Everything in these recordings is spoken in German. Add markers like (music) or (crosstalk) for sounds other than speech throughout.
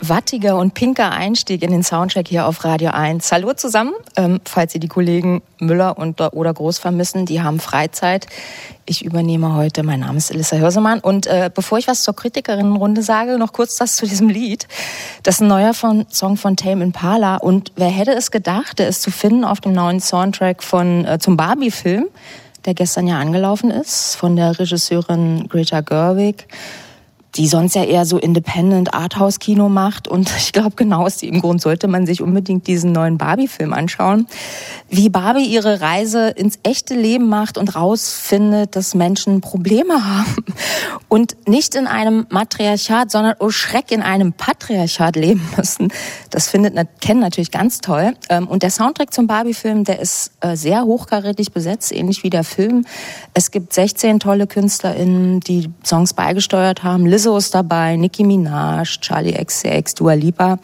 Wattiger und pinker Einstieg in den Soundcheck hier auf Radio 1. Hallo zusammen, ähm, falls Sie die Kollegen Müller und, oder Groß vermissen, die haben Freizeit. Ich übernehme heute, mein Name ist Elissa Hörsemann und äh, bevor ich was zur Kritikerinnenrunde sage, noch kurz das zu diesem Lied. Das ist ein neuer von, Song von Tame Impala und wer hätte es gedacht, der ist zu finden auf dem neuen Soundtrack von, äh, zum Barbie-Film, der gestern ja angelaufen ist, von der Regisseurin Greta Gerwig die sonst ja eher so Independent Arthouse-Kino macht. Und ich glaube, genau aus dem Grund sollte man sich unbedingt diesen neuen Barbie-Film anschauen. Wie Barbie ihre Reise ins echte Leben macht und rausfindet, dass Menschen Probleme haben. Und nicht in einem Matriarchat, sondern, oh Schreck, in einem Patriarchat leben müssen. Das findet Ken natürlich ganz toll. Ähm, und der Soundtrack zum Barbie-Film, der ist äh, sehr hochkarätig besetzt, ähnlich wie der Film. Es gibt 16 tolle KünstlerInnen, die Songs beigesteuert haben. Liz Lizzo ist dabei, Nicki Minaj, Charlie XCX, Dua Lipa.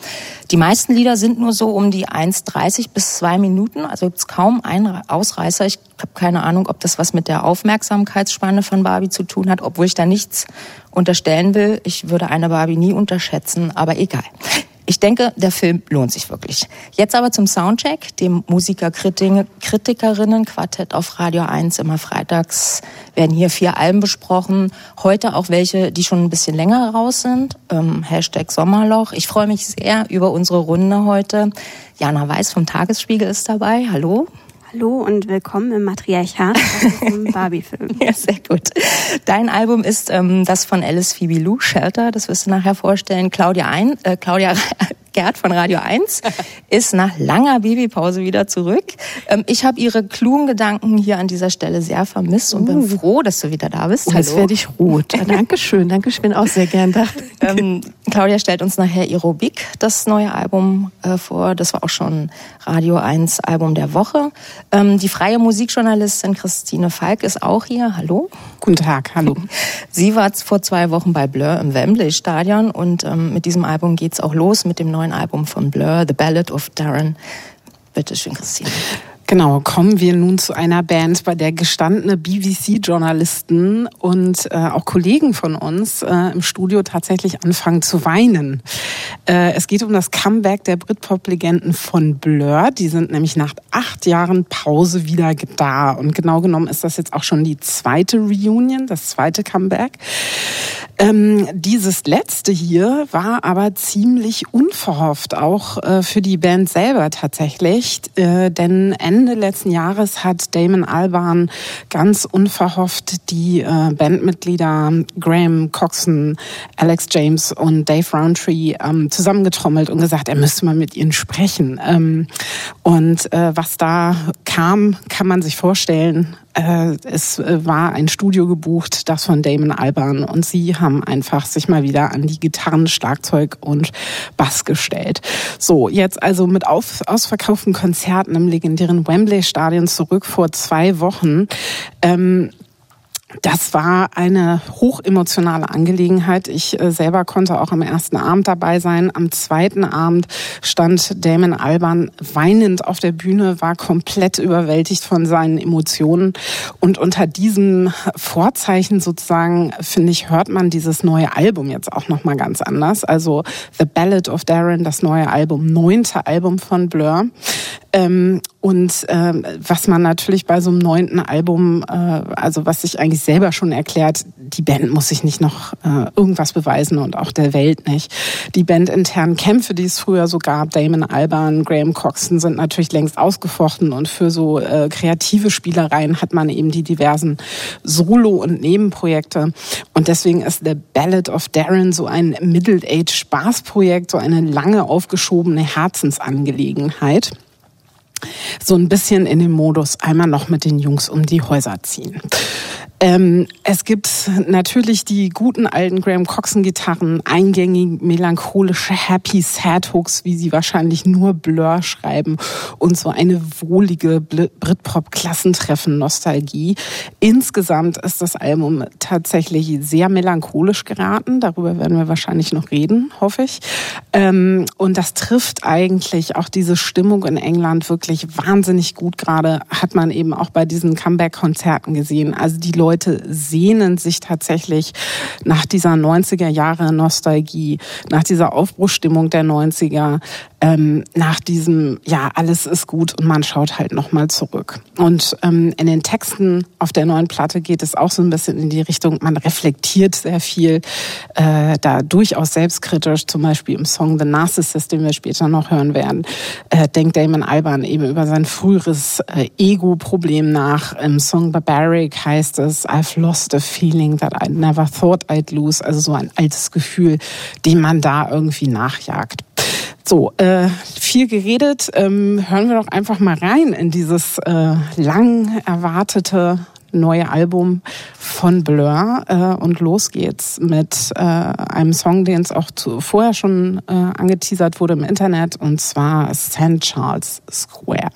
Die meisten Lieder sind nur so um die 1,30 bis 2 Minuten, also gibt es kaum einen Ausreißer. Ich habe keine Ahnung, ob das was mit der Aufmerksamkeitsspanne von Barbie zu tun hat, obwohl ich da nichts unterstellen will. Ich würde eine Barbie nie unterschätzen, aber egal. Ich denke, der Film lohnt sich wirklich. Jetzt aber zum Soundcheck, dem Musiker-Kritikerinnen-Quartett auf Radio 1. Immer freitags werden hier vier Alben besprochen. Heute auch welche, die schon ein bisschen länger raus sind. Ähm, Hashtag Sommerloch. Ich freue mich sehr über unsere Runde heute. Jana Weiß vom Tagesspiegel ist dabei. Hallo. Hallo und willkommen im Matriarchat im (laughs) Barbie-Film. ja, sehr gut. Dein Album ist ähm, das von Alice Phoebe Lou, Shelter, das wirst du nachher vorstellen. Claudia, ein, äh, Claudia (laughs) Gerd von Radio 1 (laughs) ist nach langer Babypause wieder zurück. Ähm, ich habe ihre klugen Gedanken hier an dieser Stelle sehr vermisst und uh. bin froh, dass du wieder da bist. Oh, jetzt werde ich rot. Dankeschön, danke, ich bin auch sehr gern da. Ähm, Claudia stellt uns nachher Aerobik, das neue Album, äh, vor. Das war auch schon Radio 1 Album der Woche. Ähm, die freie Musikjournalistin Christine Falk ist auch hier. Hallo. Guten Tag, hallo. (laughs) Sie war vor zwei Wochen bei Blur im Wembley Stadion und ähm, mit diesem Album geht's auch los mit dem neuen neuen Album von Blur, The Ballad of Darren. Bitte schön, Christine. Genau, kommen wir nun zu einer Band, bei der gestandene BBC-Journalisten und äh, auch Kollegen von uns äh, im Studio tatsächlich anfangen zu weinen. Äh, es geht um das Comeback der Britpop-Legenden von Blur. Die sind nämlich nach acht Jahren Pause wieder da. Und genau genommen ist das jetzt auch schon die zweite Reunion, das zweite Comeback. Ähm, dieses letzte hier war aber ziemlich unverhofft, auch äh, für die Band selber tatsächlich. Äh, denn Ende letzten Jahres hat Damon Albarn ganz unverhofft die äh, Bandmitglieder Graham Coxon, Alex James und Dave Roundtree ähm, zusammengetrommelt und gesagt, er müsste mal mit ihnen sprechen. Ähm, und äh, was da kam, kann man sich vorstellen. Äh, es äh, war ein Studio gebucht, das von Damon Alban und sie haben einfach sich mal wieder an die Gitarren, Schlagzeug und Bass gestellt. So, jetzt also mit auf, ausverkauften Konzerten im legendären Wembley Stadion zurück vor zwei Wochen. Ähm, das war eine hochemotionale Angelegenheit. Ich äh, selber konnte auch am ersten Abend dabei sein. Am zweiten Abend stand Damon Alban weinend auf der Bühne, war komplett überwältigt von seinen Emotionen. Und unter diesem Vorzeichen sozusagen, finde ich, hört man dieses neue Album jetzt auch nochmal ganz anders. Also The Ballad of Darren, das neue Album, neunte Album von Blur. Ähm, und äh, was man natürlich bei so einem neunten Album, äh, also was sich eigentlich selber schon erklärt, die Band muss sich nicht noch äh, irgendwas beweisen und auch der Welt nicht. Die bandinternen Kämpfe, die es früher so gab, Damon Alban, Graham Coxon, sind natürlich längst ausgefochten und für so äh, kreative Spielereien hat man eben die diversen Solo- und Nebenprojekte. Und deswegen ist The Ballad of Darren so ein Middle-Age-Spaßprojekt, so eine lange aufgeschobene Herzensangelegenheit so ein bisschen in den Modus einmal noch mit den Jungs um die Häuser ziehen. Ähm, es gibt natürlich die guten alten Graham Coxon Gitarren, eingängig melancholische Happy Sad Hooks, wie sie wahrscheinlich nur Blur schreiben und so eine wohlige Britpop Klassentreffen Nostalgie. Insgesamt ist das Album tatsächlich sehr melancholisch geraten. Darüber werden wir wahrscheinlich noch reden, hoffe ich. Ähm, und das trifft eigentlich auch diese Stimmung in England wirklich wahnsinnig gut. Gerade hat man eben auch bei diesen Comeback Konzerten gesehen. Also die Leute Leute sehnen sich tatsächlich nach dieser 90er Jahre Nostalgie, nach dieser Aufbruchstimmung der 90er, ähm, nach diesem, ja, alles ist gut und man schaut halt nochmal zurück. Und ähm, in den Texten auf der neuen Platte geht es auch so ein bisschen in die Richtung, man reflektiert sehr viel, äh, da durchaus selbstkritisch, zum Beispiel im Song The Narcissist, den wir später noch hören werden, äh, denkt Damon Alban eben über sein früheres äh, Ego-Problem nach. Im Song Barbaric heißt es, I've lost a feeling that I never thought I'd lose, also so ein altes Gefühl, dem man da irgendwie nachjagt. So, äh, viel geredet. Ähm, hören wir doch einfach mal rein in dieses äh, lang erwartete neue Album von Blur äh, und los geht's mit äh, einem Song, den es auch zu, vorher schon äh, angeteasert wurde im Internet und zwar St. Charles Square.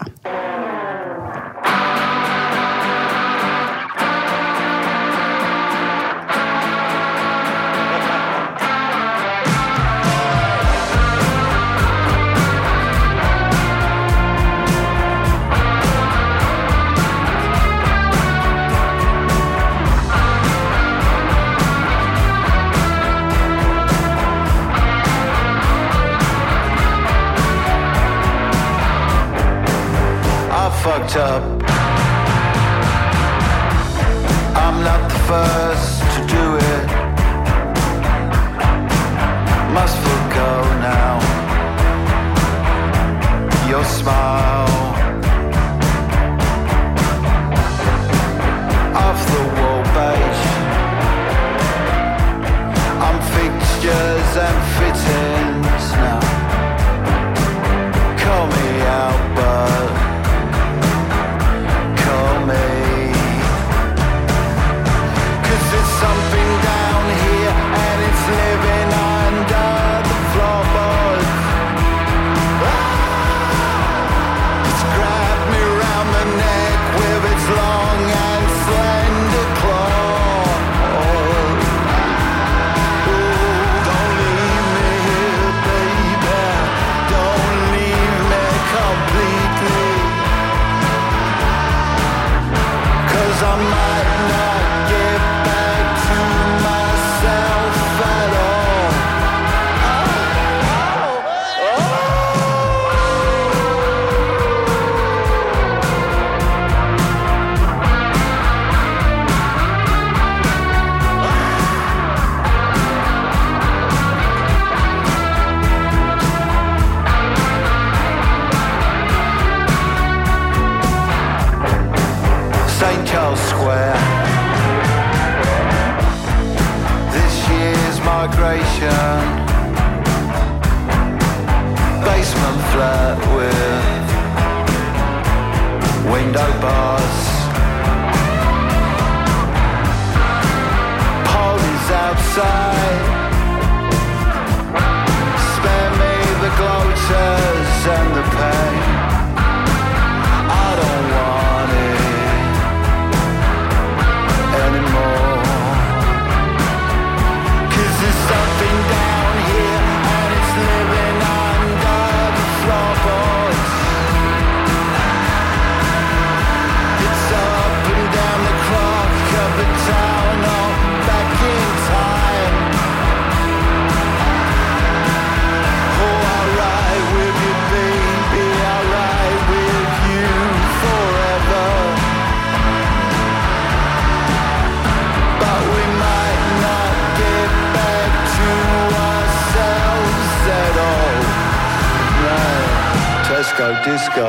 Disco. disco.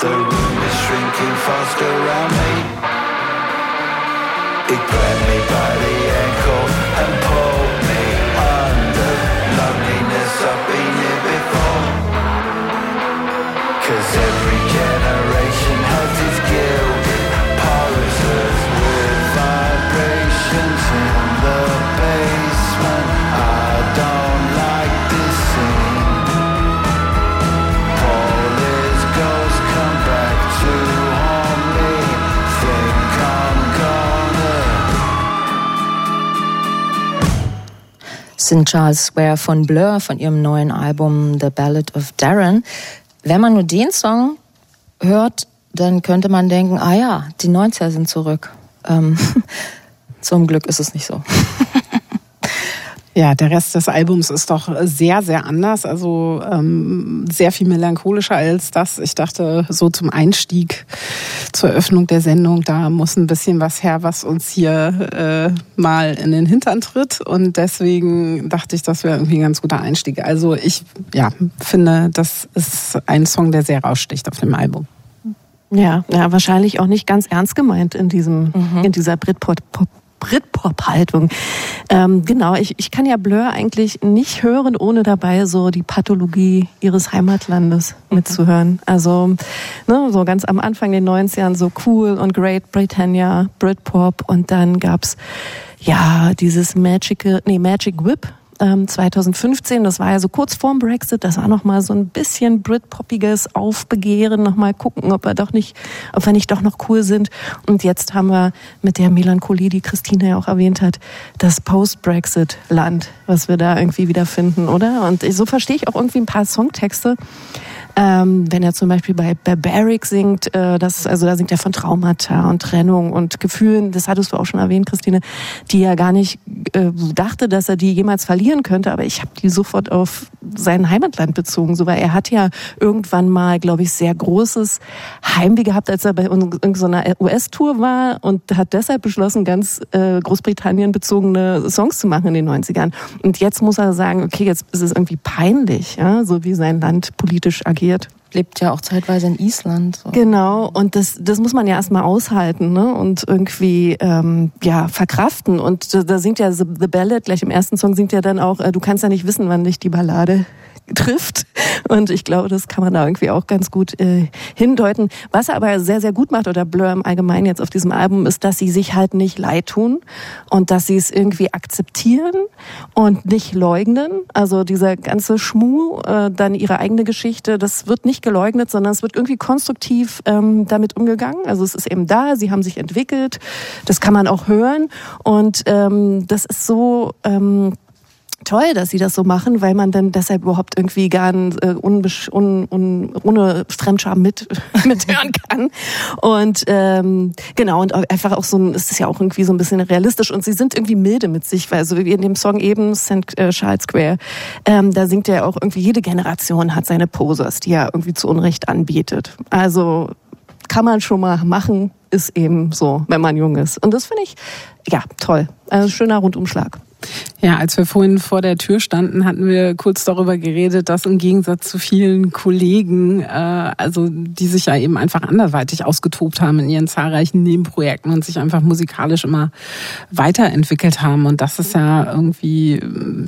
The room is shrinking fast around me. It grabbed me by the ankle St. Charles Square von Blur von ihrem neuen Album The Ballad of Darren. Wenn man nur den Song hört, dann könnte man denken, ah ja, die 90er sind zurück. Ähm, (laughs) zum Glück ist es nicht so. (laughs) Ja, der Rest des Albums ist doch sehr, sehr anders. Also ähm, sehr viel melancholischer als das. Ich dachte, so zum Einstieg zur Eröffnung der Sendung, da muss ein bisschen was her, was uns hier äh, mal in den Hintern tritt. Und deswegen dachte ich, das wäre irgendwie ein ganz guter Einstieg. Also ich ja, finde, das ist ein Song, der sehr raussticht auf dem Album. Ja, ja, wahrscheinlich auch nicht ganz ernst gemeint in diesem, mhm. in dieser Britpop Britpop-Haltung. Ähm, genau, ich, ich kann ja Blur eigentlich nicht hören, ohne dabei so die Pathologie ihres Heimatlandes mhm. mitzuhören. Also ne, so ganz am Anfang den 90ern so cool und Great Britannia, Britpop und dann gab's ja dieses Magic, nee, Magic Whip, 2015, ähm, das war ja so kurz vorm Brexit, das war noch mal so ein bisschen Britpoppiges Aufbegehren, noch mal gucken, ob wir doch nicht, ob wir nicht doch noch cool sind. Und jetzt haben wir mit der Melancholie, die Christine ja auch erwähnt hat, das Post-Brexit-Land, was wir da irgendwie wieder finden, oder? Und so verstehe ich auch irgendwie ein paar Songtexte. Ähm, wenn er zum Beispiel bei Barbaric singt, äh, das, also da singt er von Traumata und Trennung und Gefühlen, das hattest du auch schon erwähnt, Christine, die er gar nicht äh, dachte, dass er die jemals verlieren könnte, aber ich habe die sofort auf sein Heimatland bezogen, so weil er hat ja irgendwann mal, glaube ich, sehr großes Heimweh gehabt, als er bei irgendeiner US-Tour war und hat deshalb beschlossen, ganz äh, Großbritannien bezogene Songs zu machen in den 90ern. Und jetzt muss er sagen, okay, jetzt ist es irgendwie peinlich, ja, so wie sein Land politisch agiert reagiert. Lebt ja auch zeitweise in Island. So. Genau, und das, das muss man ja erstmal aushalten ne? und irgendwie ähm, ja verkraften. Und da, singt ja The Ballad, gleich im ersten Song singt ja dann auch, äh, du kannst ja nicht wissen, wann dich die Ballade trifft. Und ich glaube, das kann man da irgendwie auch ganz gut äh, hindeuten. Was er aber sehr, sehr gut macht, oder Blur im Allgemeinen jetzt auf diesem Album, ist, dass sie sich halt nicht leid tun und dass sie es irgendwie akzeptieren und nicht leugnen. Also dieser ganze Schmuh, äh, dann ihre eigene Geschichte, das wird nicht geleugnet, sondern es wird irgendwie konstruktiv ähm, damit umgegangen. Also es ist eben da, sie haben sich entwickelt, das kann man auch hören. Und ähm, das ist so... Ähm, toll, dass sie das so machen, weil man dann deshalb überhaupt irgendwie gar äh, un, un, un, ohne Fremdscham mit (laughs) mithören kann. Und ähm, genau, und einfach auch so ein, es ist ja auch irgendwie so ein bisschen realistisch und sie sind irgendwie milde mit sich, weil so wie in dem Song eben St. Äh, Charles Square, ähm, da singt er auch irgendwie, jede Generation hat seine Posers, die er irgendwie zu Unrecht anbietet. Also kann man schon mal machen, ist eben so, wenn man jung ist. Und das finde ich, ja, toll. Also schöner Rundumschlag. Ja, als wir vorhin vor der Tür standen, hatten wir kurz darüber geredet, dass im Gegensatz zu vielen Kollegen, äh, also die sich ja eben einfach anderweitig ausgetobt haben in ihren zahlreichen Nebenprojekten und sich einfach musikalisch immer weiterentwickelt haben. Und das ist ja irgendwie,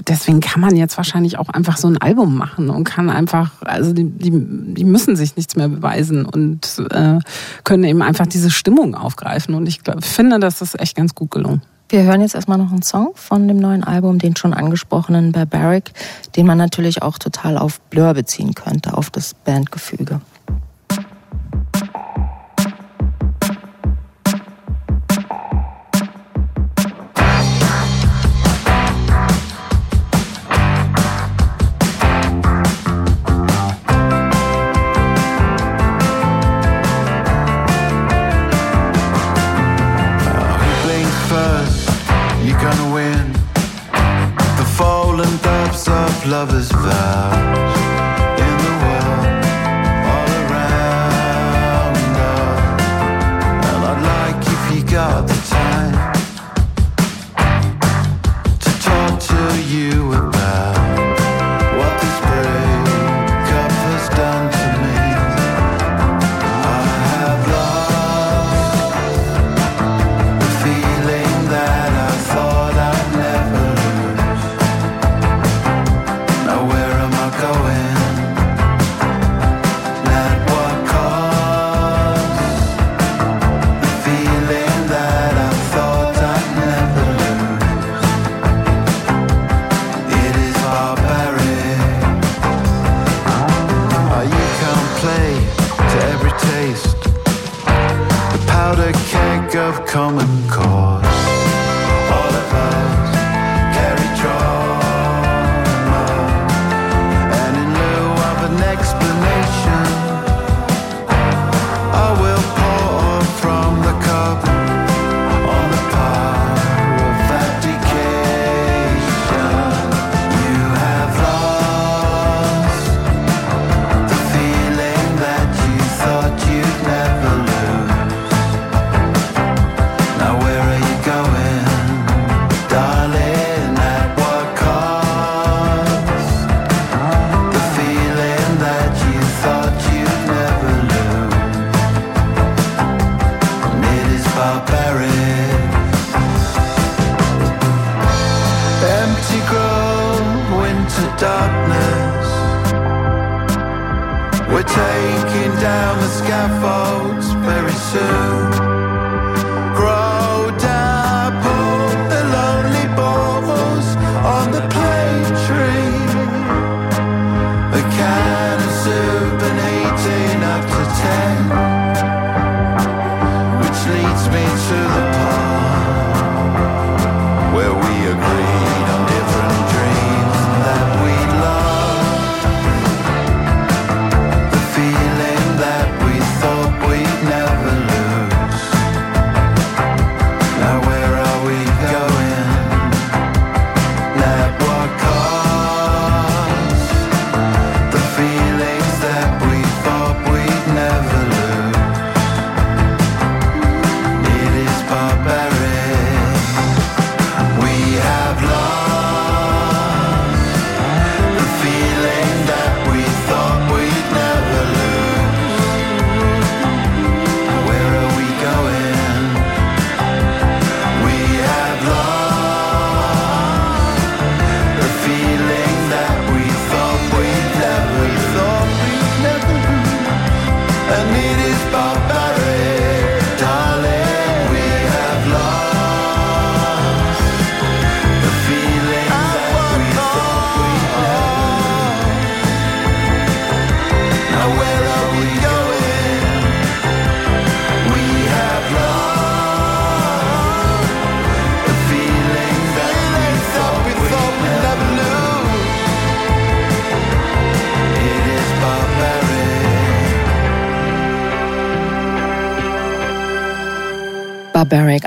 deswegen kann man jetzt wahrscheinlich auch einfach so ein Album machen und kann einfach, also die, die, die müssen sich nichts mehr beweisen und äh, können eben einfach diese Stimmung aufgreifen. Und ich glaub, finde, das ist echt ganz gut gelungen. Wir hören jetzt erstmal noch einen Song von dem neuen Album, den schon angesprochenen Barbaric, den man natürlich auch total auf Blur beziehen könnte, auf das Bandgefüge. lover's vow.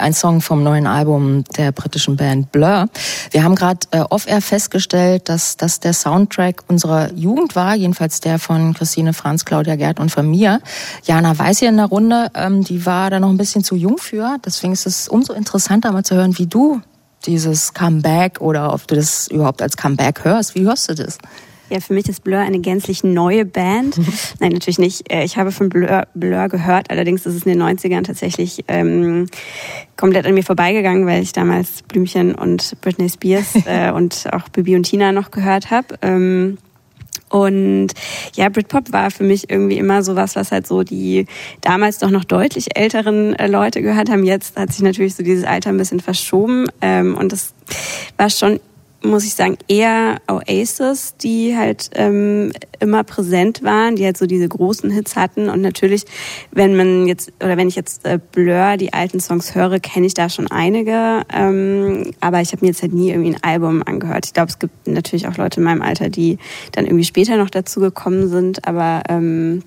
Ein Song vom neuen Album der britischen Band Blur. Wir haben gerade äh, off-air festgestellt, dass das der Soundtrack unserer Jugend war, jedenfalls der von Christine Franz, Claudia Gerd und von mir. Jana Weiß hier in der Runde, ähm, die war da noch ein bisschen zu jung für. Deswegen ist es umso interessanter mal zu hören, wie du dieses Comeback oder ob du das überhaupt als Comeback hörst. Wie hörst du das? Ja, für mich ist Blur eine gänzlich neue Band. Nein, natürlich nicht. Äh, Ich habe von Blur, Blur gehört, allerdings ist es in den 90ern tatsächlich ähm, komplett an mir vorbeigegangen, weil ich damals Blümchen und Britney Spears (laughs) äh, und auch Bibi und Tina noch gehört habe. Ähm, und ja, Britpop war für mich irgendwie immer sowas, was halt so die damals doch noch deutlich älteren äh, Leute gehört haben. Jetzt hat sich natürlich so dieses Alter ein bisschen verschoben. Ähm, und das war schon muss ich sagen, eher Oasis, die halt ähm, immer präsent waren, die halt so diese großen Hits hatten. Und natürlich, wenn man jetzt, oder wenn ich jetzt äh, Blur, die alten Songs höre, kenne ich da schon einige. Ähm, aber ich habe mir jetzt halt nie irgendwie ein Album angehört. Ich glaube, es gibt natürlich auch Leute in meinem Alter, die dann irgendwie später noch dazu gekommen sind. Aber ähm,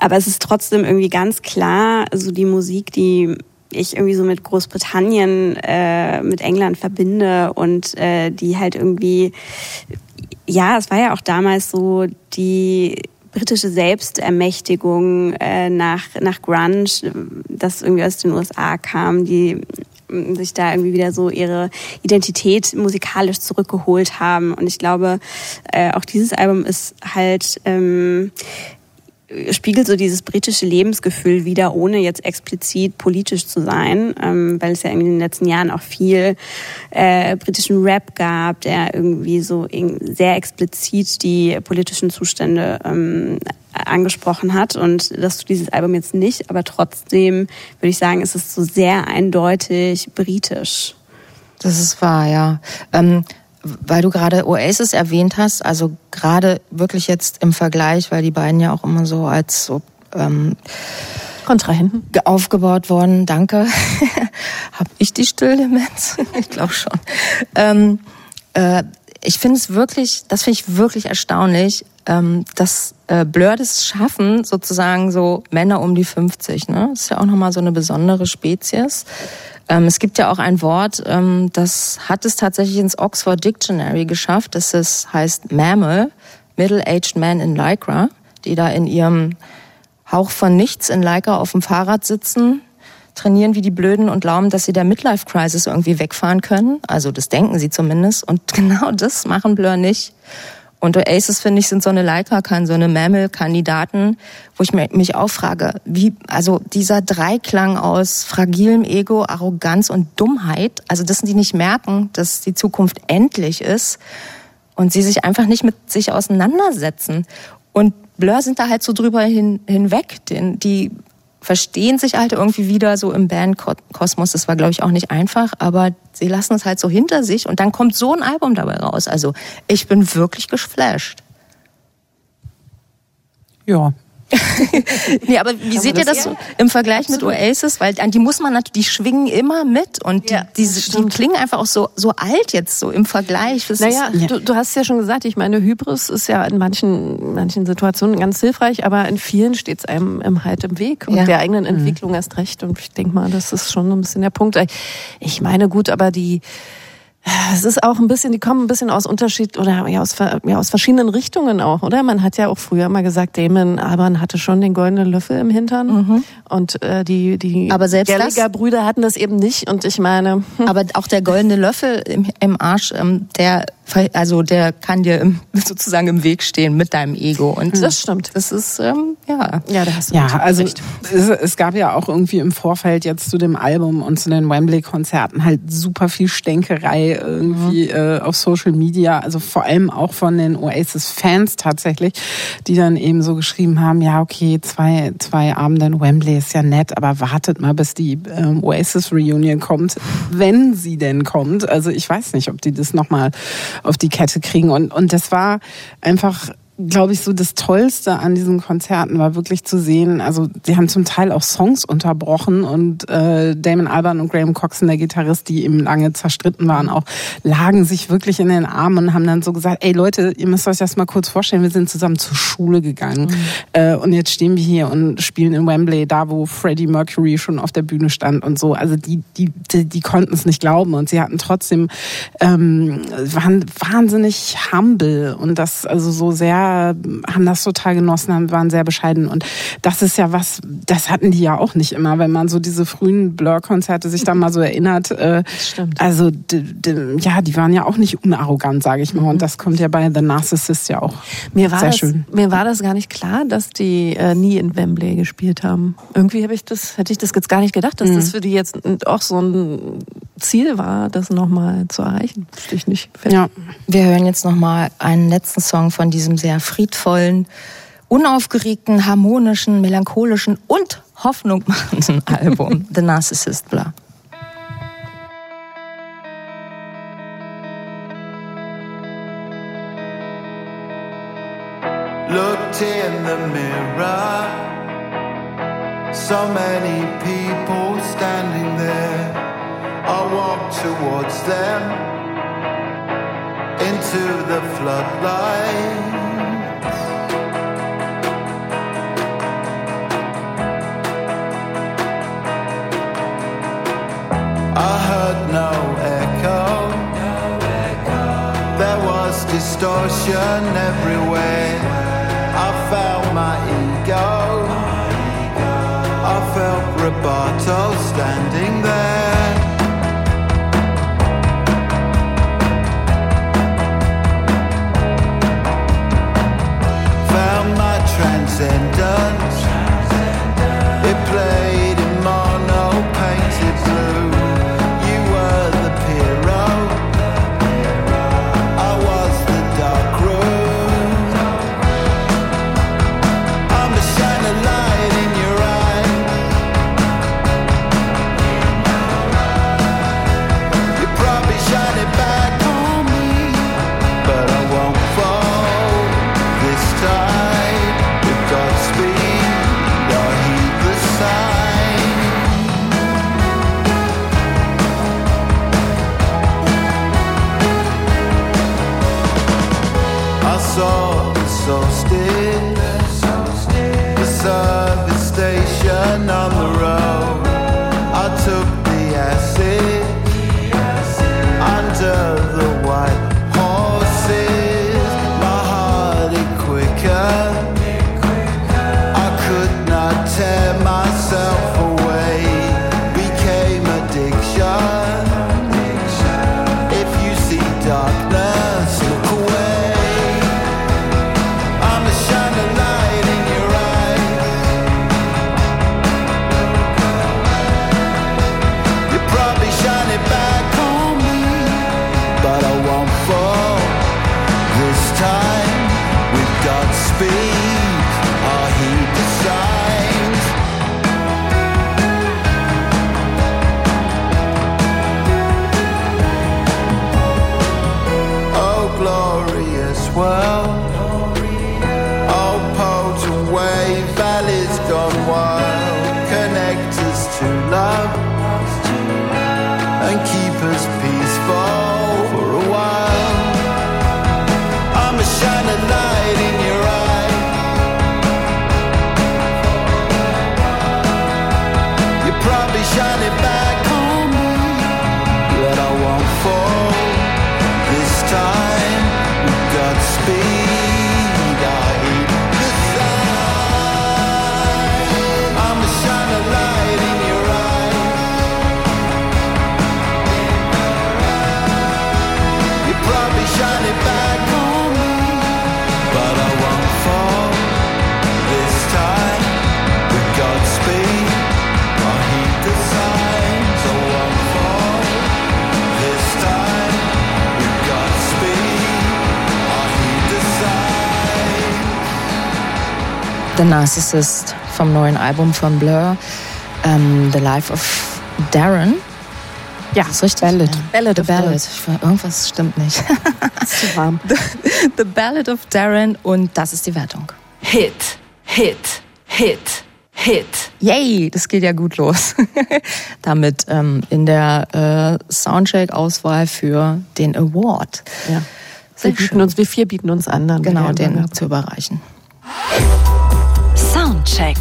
aber es ist trotzdem irgendwie ganz klar, so die Musik, die ich irgendwie so mit Großbritannien, äh, mit England verbinde und äh, die halt irgendwie, ja, es war ja auch damals so die britische Selbstermächtigung äh, nach, nach Grunge, das irgendwie aus den USA kam, die sich da irgendwie wieder so ihre Identität musikalisch zurückgeholt haben. Und ich glaube, äh, auch dieses Album ist halt ähm, spiegelt so dieses britische Lebensgefühl wieder, ohne jetzt explizit politisch zu sein, ähm, weil es ja in den letzten Jahren auch viel äh, britischen Rap gab, der irgendwie so sehr explizit die politischen Zustände ähm, angesprochen hat und das tut dieses Album jetzt nicht, aber trotzdem würde ich sagen, ist es so sehr eindeutig britisch. Das ist wahr, ja. Ähm, weil du gerade Oasis erwähnt hast, also gerade wirklich jetzt im Vergleich, weil die beiden ja auch immer so als so ähm, Kontrahenten. ge- aufgebaut worden. Danke. (laughs) Hab ich die Stilldemenz? (laughs) ich glaube schon. Ähm, äh, ich finde es wirklich, das finde ich wirklich erstaunlich, ähm, dass äh, Blur das schaffen, sozusagen so Männer um die 50. Ne? Das ist ja auch nochmal so eine besondere Spezies. Ähm, es gibt ja auch ein Wort, ähm, das hat es tatsächlich ins Oxford Dictionary geschafft. Das ist, heißt Mammal, Middle-Aged Man in Lycra, die da in ihrem Hauch von nichts in Leica auf dem Fahrrad sitzen, trainieren wie die Blöden und glauben, dass sie der Midlife-Crisis irgendwie wegfahren können. Also das denken sie zumindest. Und (laughs) genau das machen Blur nicht. Und Oasis, finde ich, sind so eine Leica, kann so eine Mammal-Kandidaten, wo ich mich auch frage, wie, also dieser Dreiklang aus fragilem Ego, Arroganz und Dummheit, also dass die nicht merken, dass die Zukunft endlich ist und sie sich einfach nicht mit sich auseinandersetzen. Und Blur sind da halt so drüber hin, hinweg. Den, die verstehen sich halt irgendwie wieder so im Bandkosmos. Das war, glaube ich, auch nicht einfach, aber sie lassen es halt so hinter sich und dann kommt so ein Album dabei raus. Also ich bin wirklich geflasht. Ja. (laughs) Nee, aber wie seht ihr das so im Vergleich mit Oasis? Weil an die muss man natürlich, die schwingen immer mit und die, Ja, diese, die klingen einfach auch so, so alt jetzt so im Vergleich. Das Naja, ist, du, du hast ja schon gesagt, ich meine, Hybris ist ja in manchen, manchen Situationen ganz hilfreich, aber in vielen steht es einem im halt im Weg und Ja. der eigenen Entwicklung erst recht. Und ich denke mal, das ist schon so ein bisschen der Punkt. Ich meine, gut, aber die, es ist auch ein bisschen, die kommen ein bisschen aus Unterschied oder ja aus, ja, aus verschiedenen Richtungen auch, oder? Man hat ja auch früher mal gesagt, Damon Albarn hatte schon den goldenen Löffel im Hintern und äh, die die Aber selbst das- Gallagher-Brüder hatten das eben nicht und ich meine, hm, Aber auch der goldene Löffel im, im Arsch, ähm, der, also der kann dir im, (laughs) sozusagen im Weg stehen mit deinem Ego. Und Das stimmt. Das ist, ähm, ja. ja, da hast du Ja, also recht. es, es gab ja auch irgendwie im Vorfeld jetzt zu dem Album und zu den Wembley-Konzerten halt super viel Stänkerei irgendwie äh, auf Social Media, also vor allem auch von den Oasis-Fans tatsächlich, die dann eben so geschrieben haben, ja okay, zwei, zwei Abende in Wembley ist ja nett, aber wartet mal, bis die ähm, Oasis-Reunion kommt, wenn sie denn kommt. Also ich weiß nicht, ob die das nochmal auf die Kette kriegen und, und das war einfach glaube ich, so das Tollste an diesen Konzerten war wirklich zu sehen, also sie haben zum Teil auch Songs unterbrochen und äh, Damon Albarn und Graham Coxon, der Gitarrist, die eben lange zerstritten waren, auch lagen sich wirklich in den Armen und haben dann so gesagt, ey Leute, ihr müsst euch das mal kurz vorstellen, wir sind zusammen zur Schule gegangen äh, und jetzt stehen wir hier und spielen in Wembley, da wo Freddie Mercury schon auf der Bühne stand und so. Also die, die, die, die konnten es nicht glauben und sie hatten trotzdem, ähm, waren wahnsinnig humble und das also so sehr, haben das total genossen, waren sehr bescheiden und das ist ja was, das hatten die ja auch nicht immer, wenn man so diese frühen Blur-Konzerte sich da mal so erinnert. Äh, stimmt. Also ja, die waren ja auch nicht unarrogant, sage ich mal und das kommt ja bei The Narcissist ja auch Mir war, sehr das, schön. mir war das gar nicht klar, dass die äh, nie in Wembley gespielt haben. Irgendwie habe ich das, hätte ich das jetzt gar nicht gedacht, dass das für die jetzt auch so ein Ziel war, das nochmal zu erreichen. Wusste ich nicht. Ja. Wir hören jetzt nochmal einen letzten Song von diesem sehr friedvollen, unaufgeregten, harmonischen, melancholischen und Hoffnung machenden (laughs) Album, The Narcissist Blah. looked in the mirror. So many people standing there. I walked towards them into the floodlight. I heard no echo. There was distortion everywhere. I felt my ego. I felt Roboto standing there. The Narcissist vom neuen Album von Blur. Ähm, The Life of Darren. Ja, Das ist richtig. Ballad. Ja. Ballad The of Darren. Ballad. War- Irgendwas stimmt nicht. (laughs) Ist zu warm. The Ballad of Darren und das ist die Wertung. Hit, Hit, Hit, Hit. Yay, das geht ja gut los. (laughs) Damit ähm, in der äh, Soundcheck-Auswahl für den Award. Ja. Sehr Wir bieten schön. uns, wir vier bieten uns an. Dann Genau, den zu überreichen. Soundcheck.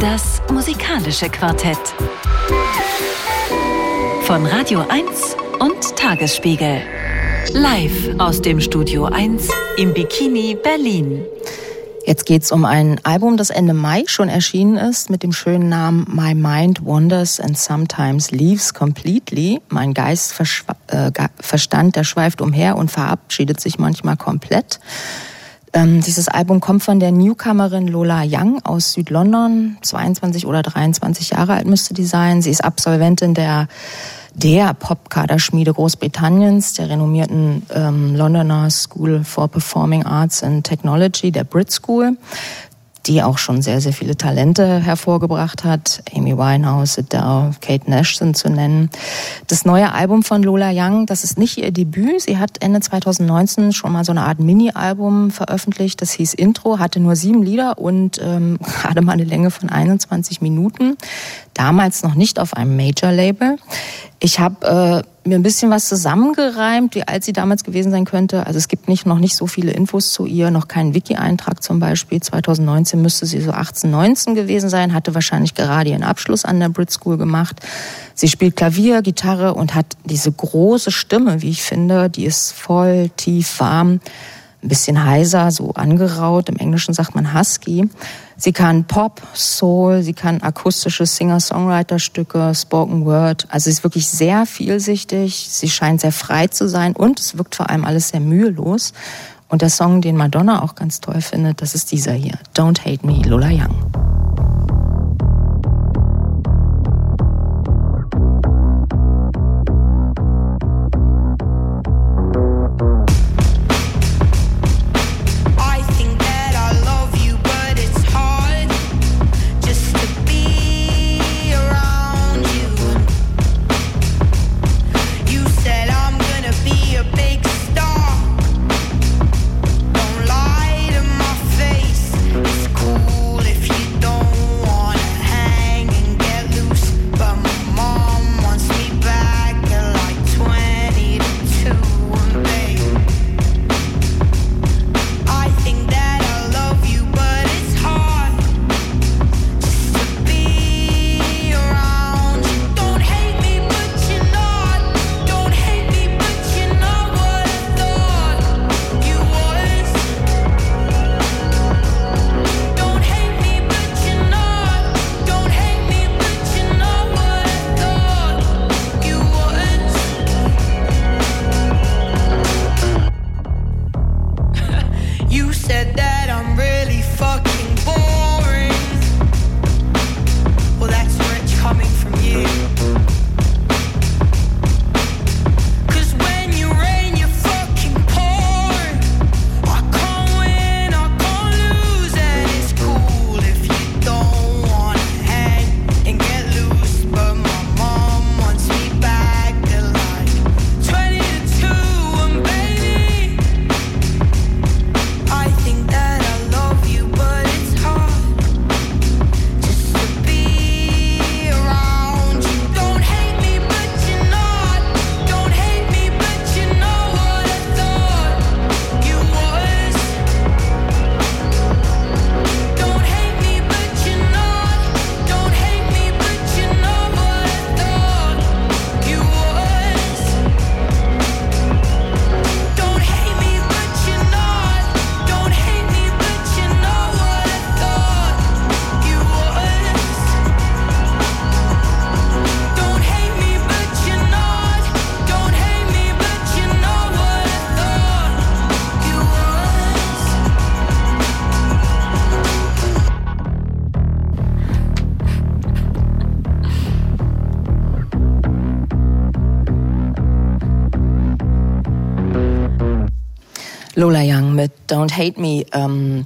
Das musikalische Quartett. Von Radio 1 und Tagesspiegel. Live aus dem Studio 1 im Bikini Berlin. Jetzt geht's um ein Album, das Ende Mai schon erschienen ist, mit dem schönen Namen My Mind Wanders and Sometimes Leaves Completely. Mein Geist, äh, Verstand, der schweift umher und verabschiedet sich manchmal komplett. Ähm, dieses Album kommt von der Newcomerin Lola Young aus Südlondon. 22 oder 23 Jahre alt müsste die sein. Sie ist Absolventin der der Popkaderschmiede Großbritanniens, der renommierten ähm, Londoner School for Performing Arts and Technology, der Brit School, die auch schon sehr, sehr viele Talente hervorgebracht hat. Amy Winehouse, Adele, Kate Nash sind zu nennen. Das neue Album von Lola Young, das ist nicht ihr Debüt. Sie hat Ende 2019 schon mal so eine Art Mini-Album veröffentlicht. Das hieß Intro, hatte nur sieben Lieder und ähm, (laughs) gerade mal eine Länge von 21 Minuten. Damals noch nicht auf einem Major-Label. Ich habe äh, mir ein bisschen was zusammengereimt, wie alt sie damals gewesen sein könnte. Also es gibt nicht, noch nicht so viele Infos zu ihr, noch keinen Wiki-Eintrag zum Beispiel. 2019 müsste sie so 18, 19 gewesen sein, hatte wahrscheinlich gerade ihren Abschluss an der Brit School gemacht. Sie spielt Klavier, Gitarre und hat diese große Stimme, wie ich finde. Die ist voll, tief, warm, ein bisschen heiser, so angeraut. Im Englischen sagt man Husky. Sie kann Pop, Soul, sie kann akustische Singer-Songwriter-Stücke, Spoken Word. Also sie ist wirklich sehr vielschichtig. Sie scheint sehr frei zu sein und es wirkt vor allem alles sehr mühelos. Und der Song, den Madonna auch ganz toll findet, das ist dieser hier. Don't Hate Me, Lola Young. Don't Hate Me. Ähm,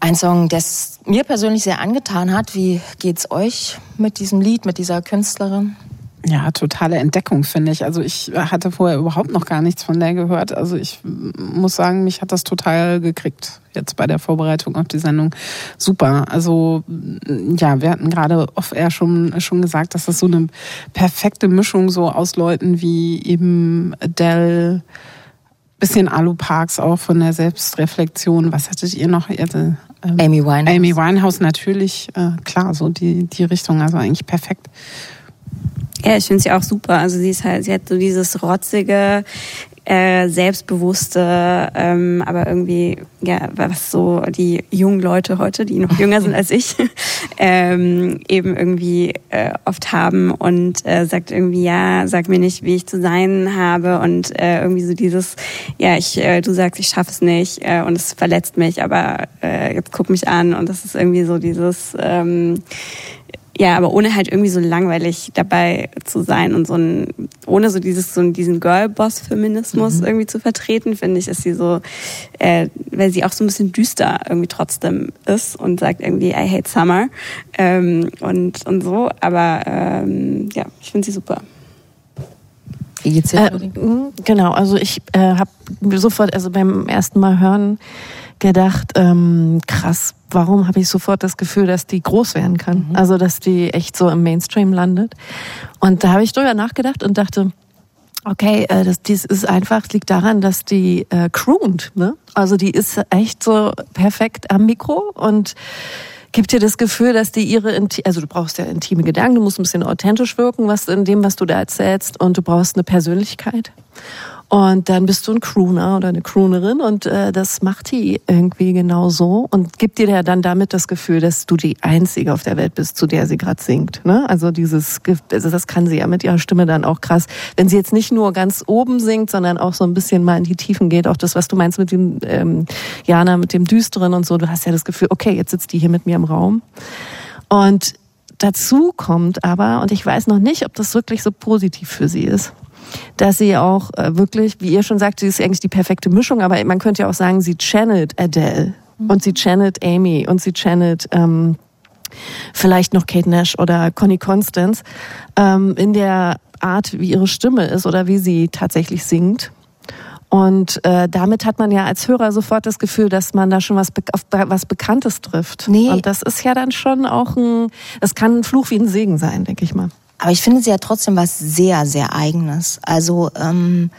ein Song, der es mir persönlich sehr angetan hat. Wie geht's euch mit diesem Lied, mit dieser Künstlerin? Ja, totale Entdeckung, finde ich. Also ich hatte vorher überhaupt noch gar nichts von der gehört. Also ich muss sagen, mich hat das total gekriegt jetzt bei der Vorbereitung auf die Sendung. Super. Also ja, wir hatten gerade off-air schon, schon gesagt, dass das so eine perfekte Mischung so aus Leuten wie eben Adele, bisschen Alu Parks auch von der Selbstreflexion. Was hattet ihr noch? Ähm, Amy Winehouse. Amy Winehouse natürlich, äh, klar, so die, die Richtung, also eigentlich perfekt. Ja, ich finde sie auch super. Also sie ist halt, sie hat so dieses rotzige, äh, selbstbewusste, ähm, aber irgendwie, ja, was so die jungen Leute heute, die noch jünger sind als ich, (laughs) ähm, eben irgendwie äh, oft haben und äh, sagt irgendwie, ja, sag mir nicht, wie ich zu sein habe und äh, irgendwie so dieses, ja, ich, äh, du sagst, ich schaffe es nicht äh, und es verletzt mich, aber äh, jetzt guck mich an und das ist irgendwie so dieses, ähm, ja, aber ohne halt irgendwie so langweilig dabei zu sein und so ein, ohne so dieses, so diesen Girlboss-Feminismus irgendwie zu vertreten, finde ich, ist sie so, äh, weil sie auch so ein bisschen düster irgendwie trotzdem ist und sagt irgendwie, I hate summer ähm, und, und so, aber ähm, ja, ich finde sie super. Wie geht's dir? Äh, genau, also ich äh, habe sofort, also beim ersten Mal hören, gedacht, ähm, krass, warum habe ich sofort das Gefühl, dass die groß werden kann? Also, dass die echt so im Mainstream landet. Und da habe ich drüber nachgedacht und dachte, okay, äh, das, dies ist einfach, liegt daran, dass die äh, croont, ne? Also die ist echt so perfekt am Mikro und gibt dir das Gefühl, dass die ihre, also du brauchst ja intime Gedanken, du musst ein bisschen authentisch wirken, was in dem, was du da erzählst, und du brauchst eine Persönlichkeit. Und dann bist du ein Crooner oder eine Croonerin und äh, das macht die irgendwie genau so und gibt dir ja dann damit das Gefühl, dass du die Einzige auf der Welt bist, zu der sie gerade singt. Ne? Also dieses, also das kann sie ja mit ihrer Stimme dann auch krass. Wenn sie jetzt nicht nur ganz oben singt, sondern auch so ein bisschen mal in die Tiefen geht, auch das, was du meinst mit dem ähm, Jana, mit dem Düsteren und so, du hast ja das Gefühl, okay, jetzt sitzt die hier mit mir im Raum. Und dazu kommt aber, und ich weiß noch nicht, ob das wirklich so positiv für sie ist, dass sie auch äh, wirklich, wie ihr schon sagt, sie ist eigentlich die perfekte Mischung, aber man könnte ja auch sagen, sie channelt Adele und sie channelt Amy und sie channelt ähm, vielleicht noch Kate Nash oder Connie Constance ähm, in der Art, wie ihre Stimme ist oder wie sie tatsächlich singt. Und äh, damit hat man ja als Hörer sofort das Gefühl, dass man da schon was, be auf was Bekanntes trifft. Nee. Und das ist ja dann schon auch ein, das kann ein Fluch wie ein Segen sein, denke ich mal. Aber ich finde, sie hat trotzdem was sehr, sehr Eigenes. Also, ähm,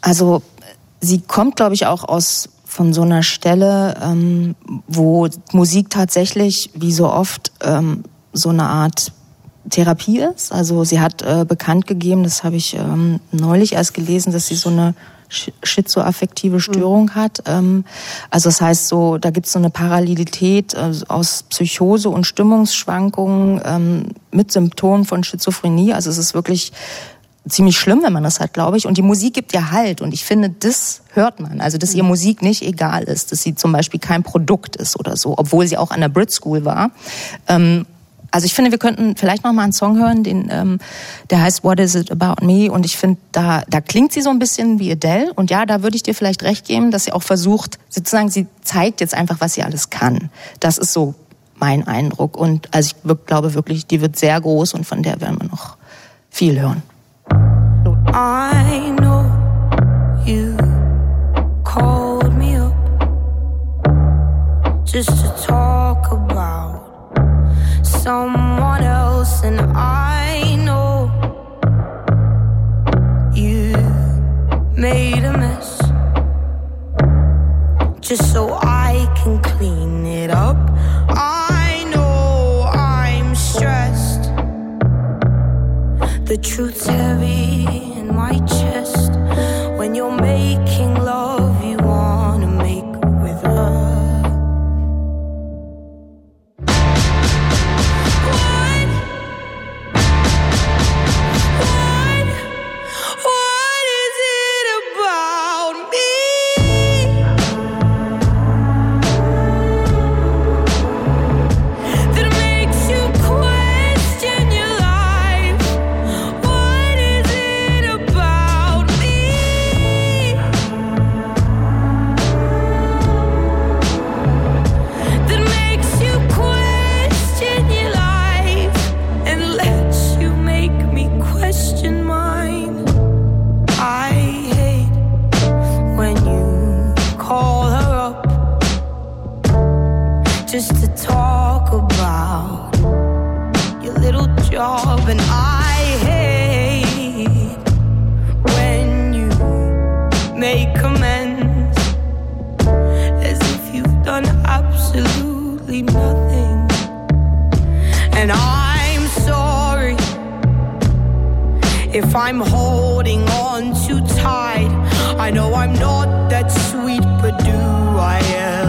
also sie kommt, glaube ich, auch aus von so einer Stelle, ähm, wo Musik tatsächlich, wie so oft, ähm, so eine Art Therapie ist. Also sie hat äh, bekannt gegeben, das habe ich ähm, neulich erst gelesen, dass sie so eine schizoaffektive Störung hat. Ähm, also das heißt so, da gibt es so eine Parallelität äh, aus Psychose und Stimmungsschwankungen ähm, mit Symptomen von Schizophrenie. Also es ist wirklich ziemlich schlimm, wenn man das hat, glaube ich. Und die Musik gibt ja Halt. Und ich finde, das hört man. Also, dass ihr Musik nicht egal ist, dass sie zum Beispiel kein Produkt ist oder so, obwohl sie auch an der Brit School war. Ähm, also ich finde, wir könnten vielleicht noch mal einen Song hören, den, ähm, der heißt What Is It About Me? Und ich finde, da, da klingt sie so ein bisschen wie Adele. Und ja, da würde ich dir vielleicht recht geben, dass sie auch versucht, sozusagen, sie zeigt jetzt einfach, was sie alles kann. Das ist so mein Eindruck. Und also ich glaube wirklich, die wird sehr groß und von der werden wir noch viel hören. I know you called me up just to talk someone else, and I know you made a mess just so I can clean it up. I know I'm stressed. The truth's heavy absolutely nothing. And I'm sorry if I'm holding on too tight. I know I'm not that sweet, but do I ever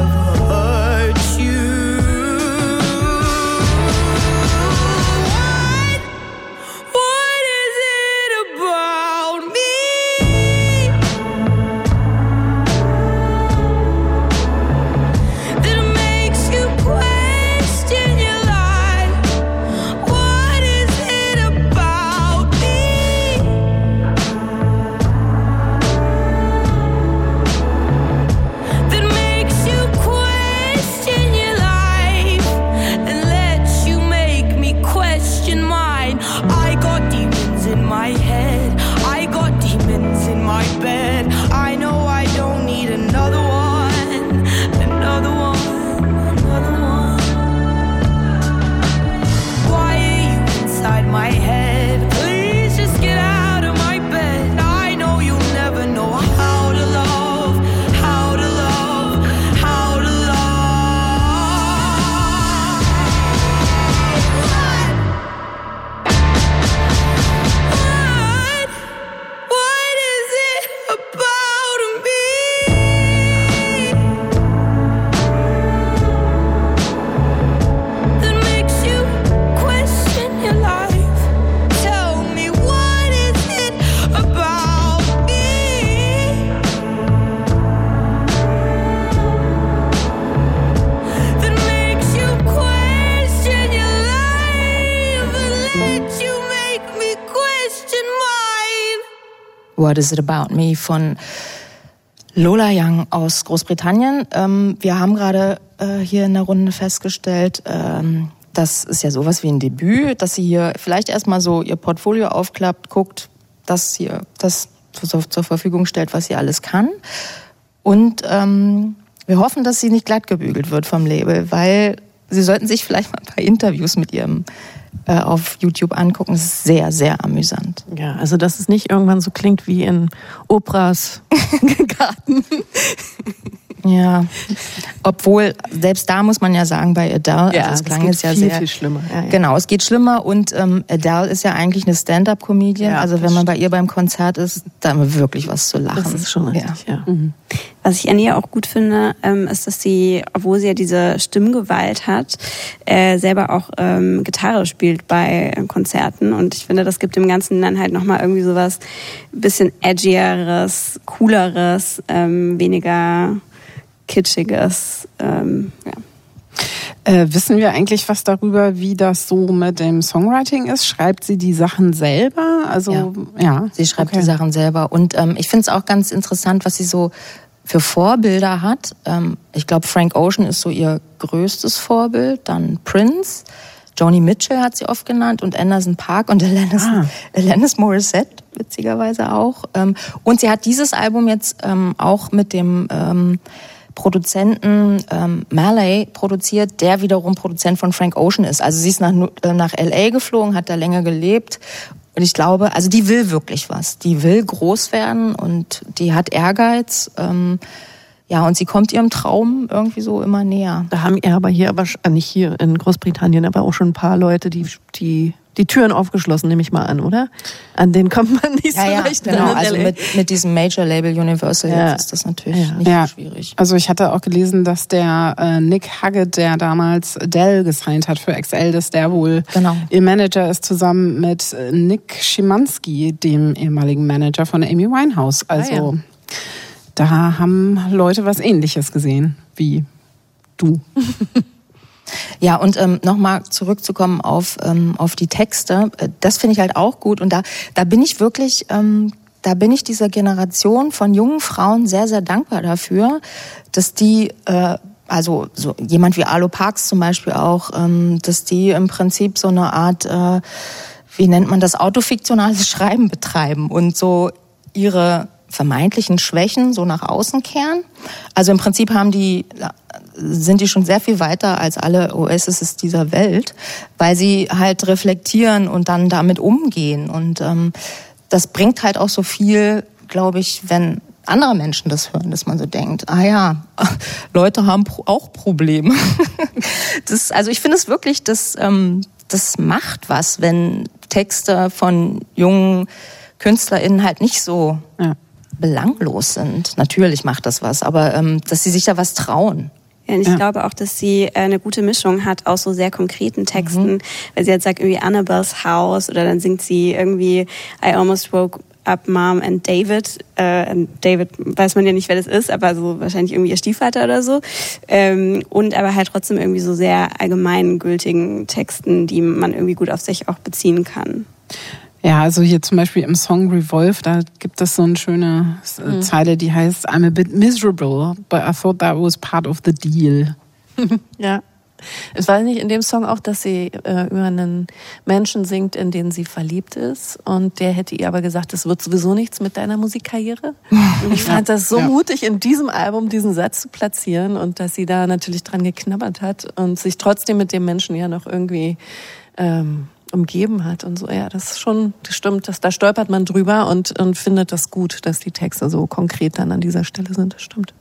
What is it about me von Lola Young aus Großbritannien. Ähm, wir haben gerade äh, hier in der Runde festgestellt, ähm, das ist ja sowas wie ein Debüt, dass sie hier vielleicht erstmal so ihr Portfolio aufklappt, guckt, dass hier das zur, zur Verfügung stellt, was sie alles kann. Und ähm, wir hoffen, dass sie nicht glatt gebügelt wird vom Label, weil sie sollten sich vielleicht mal ein paar Interviews mit ihrem äh, auf YouTube angucken. Das ist sehr, sehr amüsant. Ja, also dass es nicht irgendwann so klingt wie in Oprahs (laughs) (laughs) Garten. Ja, obwohl selbst da muss man ja sagen, bei Adele, Ja, also das klang jetzt ja viel, sehr viel schlimmer. Ja, ja. Genau, es geht schlimmer und ähm, Adele ist ja eigentlich eine Stand-up-Comedian. Ja, also wenn man bei ihr beim Konzert ist, da haben wir wirklich was zu lachen. Das ist schon richtig, ja. Was ich an ihr auch gut finde, ähm, ist, dass sie, obwohl sie ja diese Stimmgewalt hat, äh, selber auch ähm, Gitarre spielt bei äh, Konzerten. Und ich finde, das gibt dem Ganzen dann halt nochmal irgendwie sowas bisschen edgieres, cooleres, ähm, weniger kitschiges. Ähm, ja. Äh, wissen wir eigentlich was darüber, wie das so mit dem Songwriting ist? Schreibt sie die Sachen selber? Also Ja. ja. Sie schreibt Okay. die Sachen selber. Und ähm, ich finde es auch ganz interessant, was sie so für Vorbilder hat. Ähm, ich glaube, Frank Ocean ist so ihr größtes Vorbild. Dann Prince. Joni Mitchell hat sie oft genannt und Anderson Park und (laughs) Alanis, Ah. Alanis Morissette witzigerweise auch. Ähm, und sie hat dieses Album jetzt ähm, auch mit dem ähm, Produzenten ähm, Malay produziert, der wiederum Produzent von Frank Ocean ist. Also sie ist nach, äh, nach LA geflogen, hat da länger gelebt. Und ich glaube, also die will wirklich was. Die will groß werden und die hat Ehrgeiz. Ähm, ja, und sie kommt ihrem Traum irgendwie so immer näher. Da haben ihr aber hier, aber äh, nicht hier in Großbritannien, aber auch schon ein paar Leute, die die die Türen aufgeschlossen, nehme ich mal an, oder? An denen kommt man nicht Ja, so ja, leicht genau. Also mit, mit diesem Major-Label Universal Ja. jetzt ist das natürlich nicht Ja, so schwierig. also ich hatte auch gelesen, dass der äh, Nick Haggett, der damals Dell gesigned hat für XL, dass der wohl Genau. ihr Manager ist zusammen mit äh, Nick Schimanski, dem ehemaligen Manager von Amy Winehouse. Also Ah, ja. Da haben Leute was ähnliches gesehen wie du. (laughs) Ja, und ähm, nochmal zurückzukommen auf, ähm, auf die Texte, äh, das finde ich halt auch gut. Und da, da bin ich wirklich, ähm, da bin ich dieser Generation von jungen Frauen sehr, sehr dankbar dafür, dass die, äh, also so jemand wie Alo Parks zum Beispiel auch, ähm, dass die im Prinzip so eine Art, äh, wie nennt man das, autofiktionales (laughs) Schreiben betreiben und so ihre vermeintlichen Schwächen so nach außen kehren. Also im Prinzip haben die sind die schon sehr viel weiter als alle Oasis dieser Welt, weil sie halt reflektieren und dann damit umgehen. Und ähm, das bringt halt auch so viel, glaube ich, wenn andere Menschen das hören, dass man so denkt, ah ja, (laughs) Leute haben auch Probleme. (laughs) Das, also ich finde es wirklich, das, ähm, das macht was, wenn Texte von jungen KünstlerInnen halt nicht so Ja. Belanglos sind. Natürlich macht das was, aber ähm, dass sie sich da was trauen. Ja, und ich Ja. glaube auch, dass sie äh, eine gute Mischung hat aus so sehr konkreten Texten. Weil sie jetzt sagt irgendwie Annabelle's House oder dann singt sie irgendwie I almost woke up Mom and David. Äh, und David weiß man ja nicht, wer das ist, aber so wahrscheinlich irgendwie ihr Stiefvater oder so. Ähm, und aber halt trotzdem irgendwie so sehr allgemeingültigen Texten, die man irgendwie gut auf sich auch beziehen kann. Ja, also hier zum Beispiel im Song Revolve, da gibt es so eine schöne äh, Zeile, die heißt I'm a bit miserable, but I thought that was part of the deal. (laughs) Ja. Es war nicht in dem Song auch, dass sie äh, über einen Menschen singt, in den sie verliebt ist. Und der hätte ihr aber gesagt, es wird sowieso nichts mit deiner Musikkarriere. (laughs) Und ich fand das so Ja. mutig, in diesem Album diesen Satz zu platzieren und dass sie da natürlich dran geknabbert hat und sich trotzdem mit dem Menschen ja noch irgendwie ähm, umgeben hat und so. Ja, das ist schon, das stimmt, das, da stolpert man drüber und, und findet das gut, dass die Texte so konkret dann an dieser Stelle sind. Das stimmt.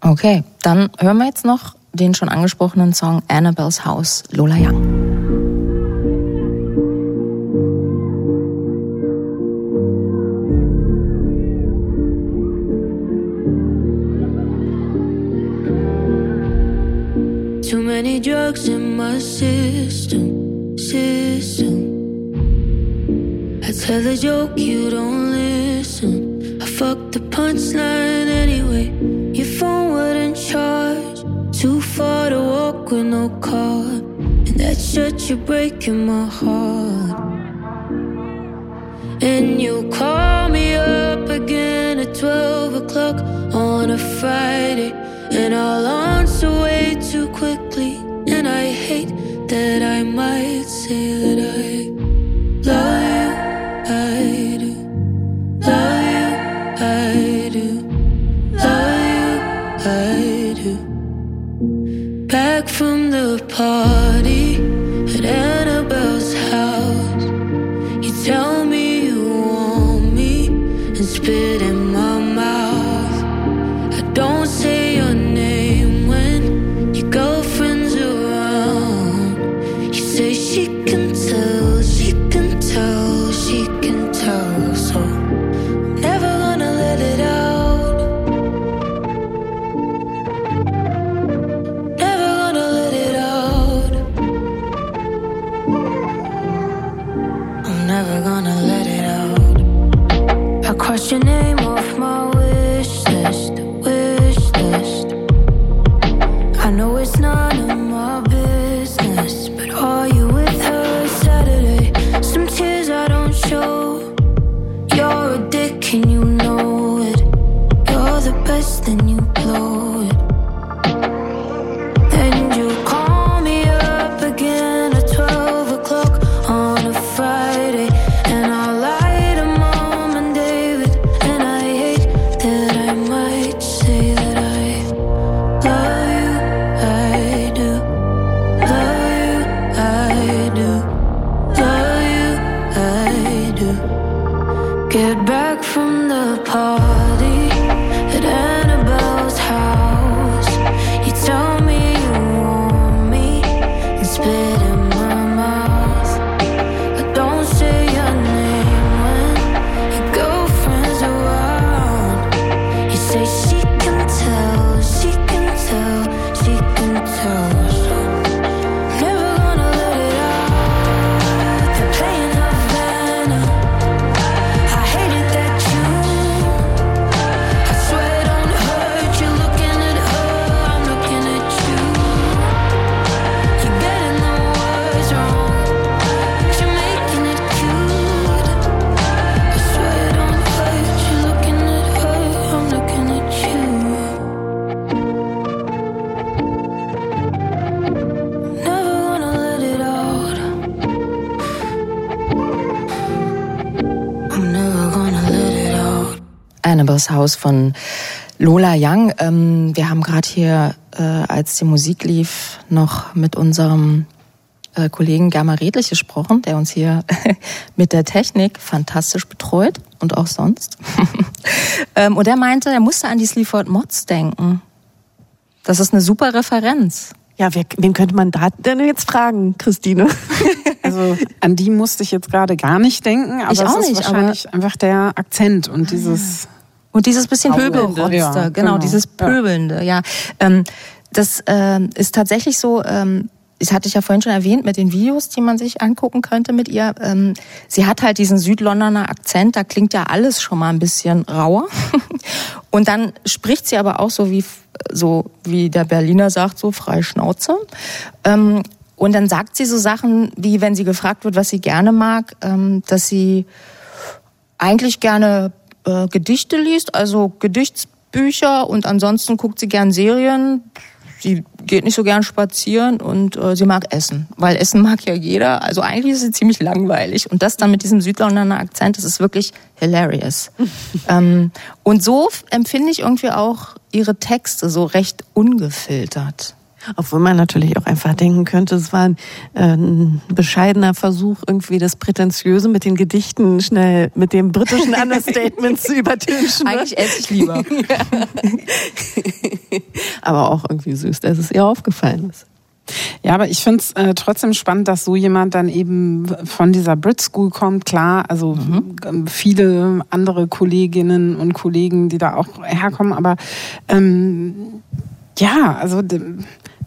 Okay, dann hören wir jetzt noch den schon angesprochenen Song Annabelle's House, Lola Young. Too many drugs in my system, I tell a joke, you don't listen. I fucked the punchline anyway. Your phone wouldn't charge. Too far to walk with no car. And that shut you breaking my heart. And you call me up again at 12 o'clock on a Friday. And I'll answer way too quickly. And I hate that I might say that I Annabelle's House von Lola Young. Ähm, wir haben gerade hier äh, als die Musik lief, noch mit unserem äh, Kollegen Germa Redlich gesprochen, der uns hier (laughs) mit der Technik fantastisch betreut und auch sonst. (laughs) ähm, und er meinte, er musste an die Sleaford Mods denken. Das ist eine super Referenz. Ja, wer, wen könnte man da denn jetzt fragen, Christine? (laughs) Also an die musste ich jetzt gerade gar nicht denken, aber Ich es auch ist nicht, wahrscheinlich einfach der Akzent und dieses Und dieses bisschen Pöbelnde. Pöbelrotzte, Ja, genau, genau. dieses. Pöbelnde, ja. Ähm, das ähm, ist tatsächlich so, ähm, das hatte ich ja vorhin schon erwähnt mit den Videos, die man sich angucken könnte mit ihr. Ähm, sie hat halt diesen Südlondoner Akzent, da klingt ja alles schon mal ein bisschen rauer. (laughs) Und dann spricht sie aber auch so wie so wie der Berliner sagt, so frei Schnauze. Ähm, und dann sagt sie so Sachen, wie wenn sie gefragt wird, was sie gerne mag, ähm, dass sie eigentlich gerne äh, Gedichte liest, also Gedichtsbücher und ansonsten guckt sie gern Serien. Sie geht nicht so gern spazieren und äh, sie mag Essen, weil Essen (laughs) mag ja jeder. Also eigentlich ist sie ziemlich langweilig und das dann mit diesem Südlondoner Akzent, das ist wirklich hilarious. (laughs) ähm, und so empfinde ich irgendwie auch ihre Texte so recht ungefiltert. Obwohl man natürlich auch einfach denken könnte, es war ein, äh, ein bescheidener Versuch, irgendwie das Prätentiöse mit den Gedichten schnell mit dem britischen (laughs) Understatement zu übertünchen. ne? Eigentlich esse ich lieber. (laughs) Aber auch irgendwie süß, dass es ihr aufgefallen ist. Ja, aber ich finde es äh, trotzdem spannend, dass so jemand dann eben von dieser Brit School kommt. Klar, also ähm, viele andere Kolleginnen und Kollegen, die da auch herkommen, aber ähm, ja, also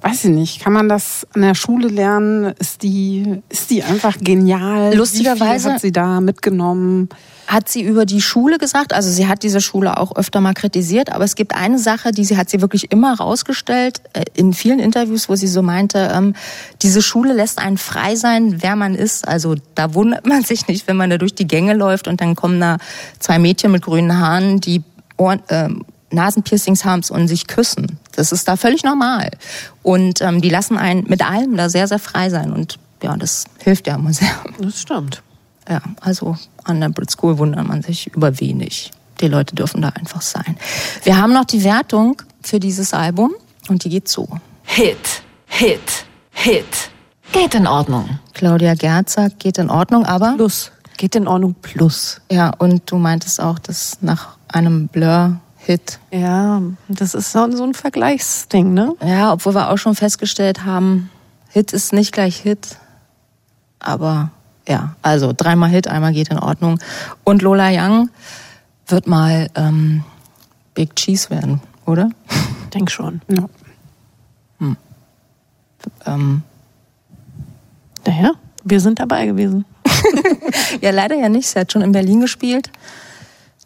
weiß ich nicht, kann man das an der Schule lernen? Ist die, ist die einfach genial? Lustigerweise- hat sie da mitgenommen? hat sie über die Schule gesagt. Also sie hat diese Schule auch öfter mal kritisiert, aber es gibt eine Sache, die sie hat sie wirklich immer rausgestellt äh, in vielen Interviews, wo sie so meinte, ähm, diese Schule lässt einen frei sein, wer man ist. Also da wundert (laughs) man sich nicht, wenn man da durch die Gänge läuft und dann kommen da zwei Mädchen mit grünen Haaren, die Ohren, ähm, Nasenpiercings haben und sich küssen. Das ist da völlig normal. Und ähm, die lassen einen mit allem da sehr, sehr frei sein. Und ja, das hilft ja immer sehr. Das stimmt. Ja, also an der Brit School wundert man sich über wenig. Die Leute dürfen da einfach sein. Wir haben noch die Wertung für dieses Album und die geht so. Hit, Hit, Hit. Geht in Ordnung. Claudia Gerz sagt, geht in Ordnung, aber Plus. Geht in Ordnung plus. ja, und du meintest auch, dass nach einem Blur-Hit, Ja, das ist so ein Vergleichsding, ne? ja, obwohl wir auch schon festgestellt haben, Hit ist nicht gleich Hit, aber ja, also dreimal Hit, einmal geht in Ordnung. Und Lola Young wird mal ähm, Big Cheese werden, oder? Denk schon. Ja. Ähm, Naja, wir sind dabei gewesen. (laughs) Ja, leider ja nicht. Sie hat schon in Berlin gespielt.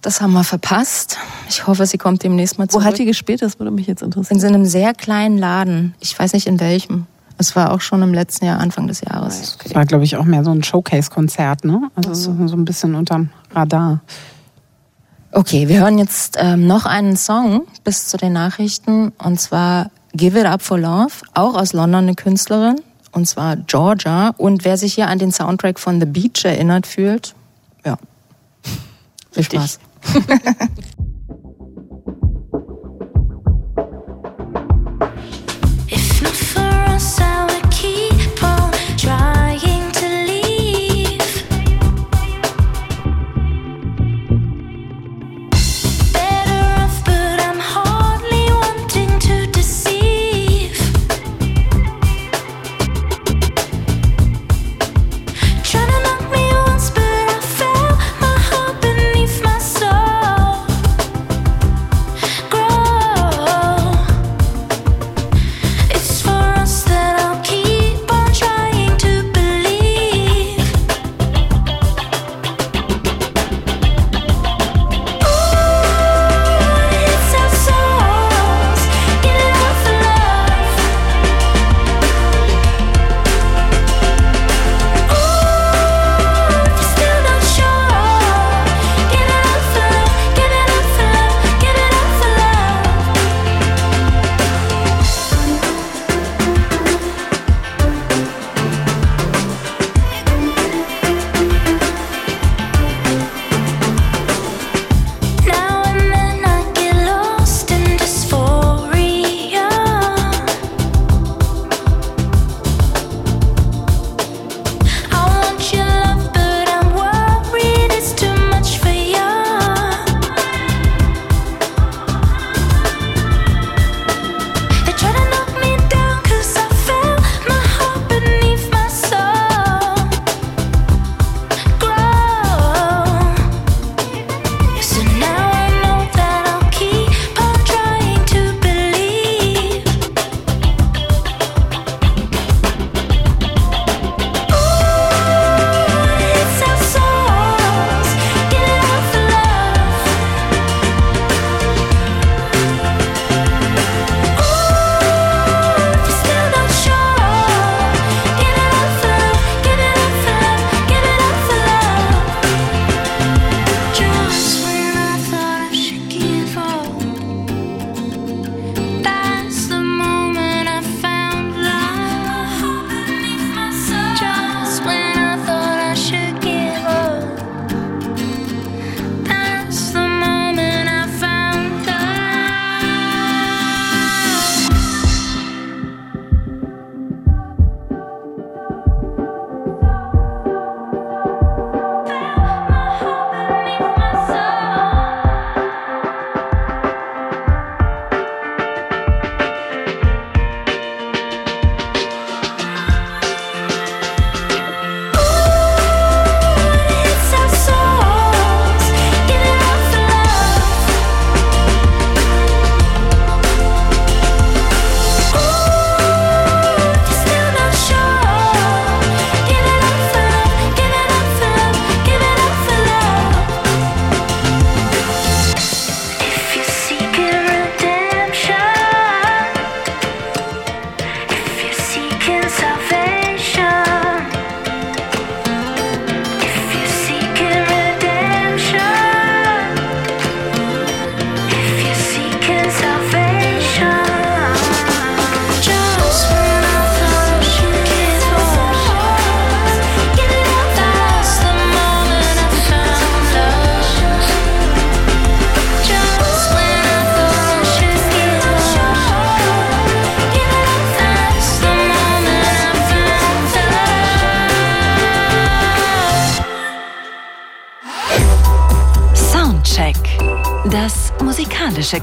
Das haben wir verpasst. Ich hoffe, sie kommt demnächst mal Wo zurück. hat die gespielt? Das würde mich jetzt in interessieren. so einem sehr kleinen Laden. Ich weiß nicht in welchem. Es war auch schon im letzten Jahr, Anfang des Jahres. Das war, glaube ich, auch mehr so ein Showcase-Konzert, ne? Also so, so ein bisschen unterm Radar. Okay, wir hören jetzt ähm, noch einen Song bis zu den Nachrichten. Und zwar Give It Up for Love, auch aus London eine Künstlerin. Und zwar Georgia. Und wer sich hier an den Soundtrack von The Beach erinnert fühlt, ja. Viel Spaß. If not for us, I would keep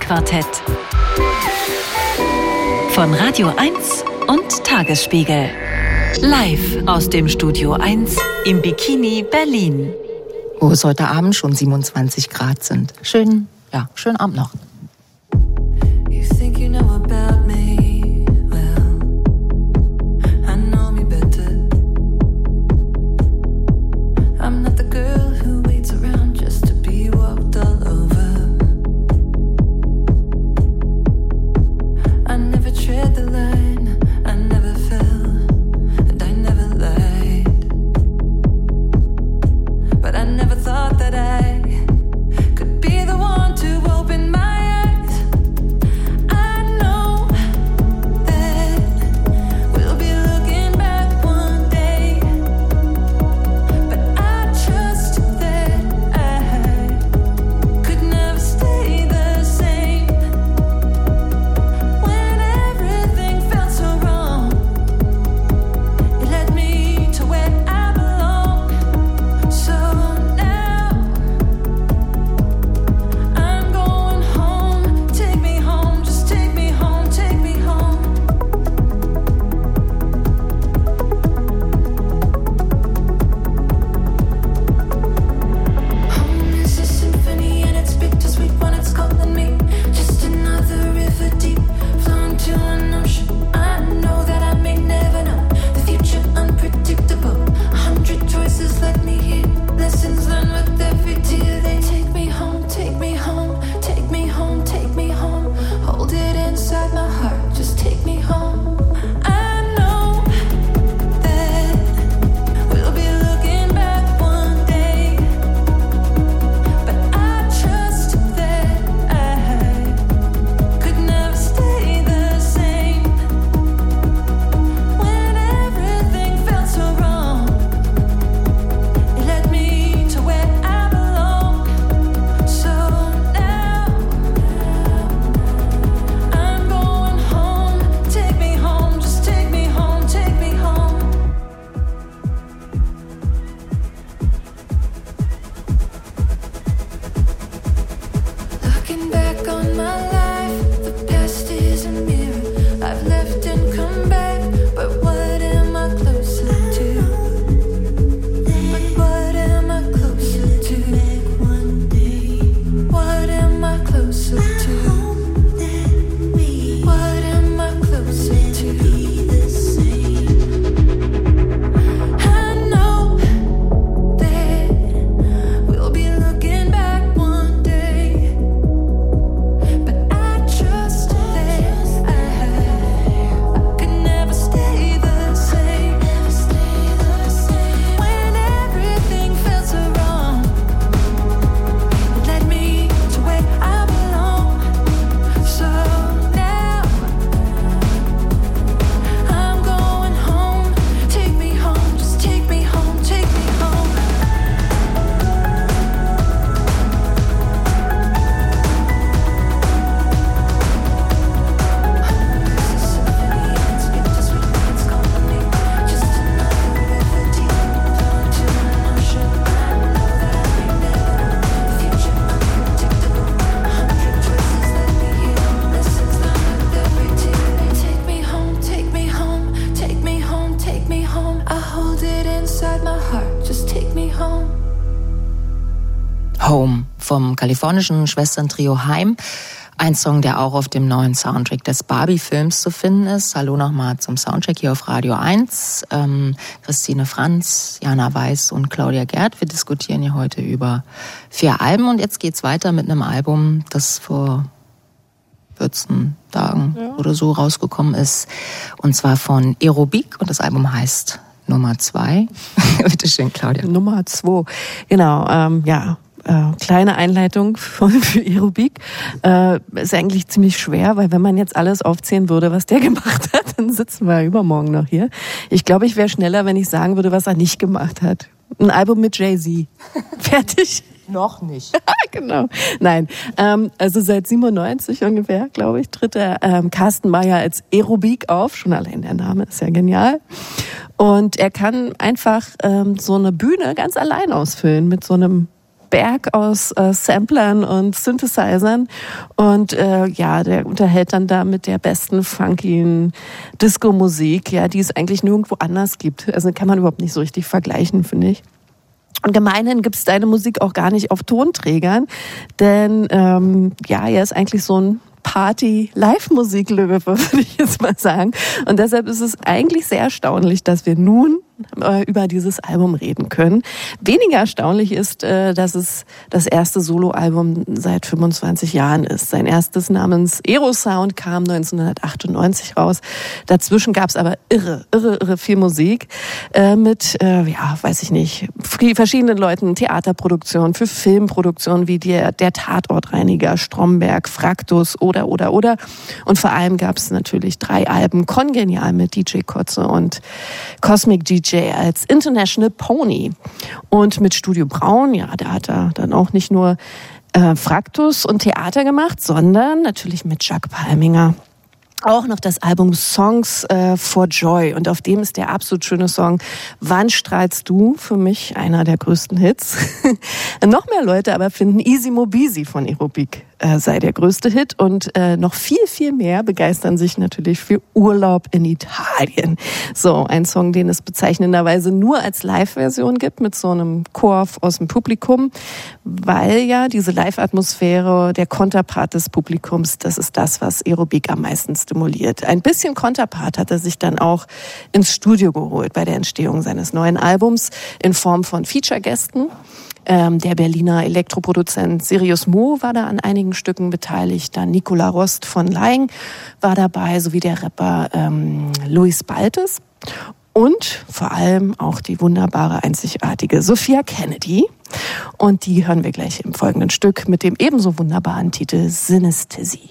musikalische Quartett. Von Radio 1 und Tagesspiegel. Live aus dem Studio 1 im Bikini Berlin. Wo es heute Abend schon 27 Grad sind. Schön, ja, schönen Abend noch. Vom kalifornischen Schwesterntrio Heim. Ein Song, der auch auf dem neuen Soundtrack des Barbie-Films zu finden ist. Hallo nochmal zum Soundtrack hier auf Radio 1. Ähm, Christine Franz, Jana Weiß und Claudia Gerd. Wir diskutieren hier heute über vier Alben und jetzt geht's weiter mit einem Album, das vor 14 Tagen oder so rausgekommen ist. Und zwar von Aerobik und das Album heißt Nummer zwei. (laughs) Bitte schön, Claudia. Nummer zwei. Genau, ähm, ja. Äh, kleine Einleitung von, (laughs) für Aerobik. Äh, ist eigentlich ziemlich schwer, weil wenn man jetzt alles aufzählen würde, was der (laughs) gemacht hat, dann sitzen wir übermorgen noch hier. Ich glaube, ich wäre schneller, wenn ich sagen würde, was er nicht gemacht hat. Ein Album mit Jay-Z. (laughs) Fertig. Noch nicht. genau. Nein, ähm, also seit 97 ungefähr, glaube ich, tritt der ähm, Carsten Meyer als Aerobik auf. Schon allein der Name ist ja genial. Und er kann einfach ähm, so eine Bühne ganz allein ausfüllen mit so einem Berg aus äh, Samplern und Synthesizern und äh, ja, der unterhält dann da mit der besten funky Disco-Musik, ja, die es eigentlich nirgendwo anders gibt. Also kann man überhaupt nicht so richtig vergleichen, finde ich. Und gemeinhin gibt es deine Musik auch gar nicht auf Tonträgern, denn ähm, ja, er ist eigentlich so ein Party-Live-Musik-Löwe, (laughs) würde ich jetzt mal sagen. Und deshalb ist es eigentlich sehr erstaunlich, dass wir nun äh, über dieses Album reden können. Weniger erstaunlich ist, äh, dass es das erste Soloalbum seit 25 Jahren ist. Sein erstes namens Aerosound kam 1998 raus. Dazwischen gab es aber irre, irre, irre viel Musik äh, mit, ja, weiß ich nicht, verschiedenen Leuten, Theaterproduktionen, für Filmproduktionen wie der, der Tatortreiniger, Stromberg, Fraktus oder, oder, oder. Und vor allem gab es natürlich drei Alben, kongenial mit DJ Kotze und Cosmic DJ als International Pony. Und mit Studio Braun, ja, da hat er dann auch nicht nur äh, Fraktus und Theater gemacht, sondern natürlich mit Jacques Palminger auch noch das Album Songs äh, for Joy und auf dem ist der absolut schöne Song Wann strahlst du? Für mich einer der größten Hits. (laughs) noch mehr Leute aber finden Easy Mobisi von Aerobic äh, sei der größte Hit und äh, noch viel, viel mehr begeistern sich natürlich für Urlaub in Italien. So, ein Song, den es bezeichnenderweise nur als Live-Version gibt mit so einem Chor aus dem Publikum, weil ja diese Live-Atmosphäre, der Konterpart des Publikums, das ist das, was Aerobik am meisten stimuliert. Ein bisschen Konterpart hat er sich dann auch ins Studio geholt bei der Entstehung seines neuen Albums in Form von Feature-Gästen. Ähm, der Berliner Elektroproduzent Sirius Mo war da an einigen Stücken beteiligt. Dann Nicola Rost von Laing war dabei, sowie der Rapper ähm, Luis Baltes. Und vor allem auch die wunderbare, einzigartige Sophia Kennedy. Und die hören wir gleich im folgenden Stück mit dem ebenso wunderbaren Titel Synesthesie.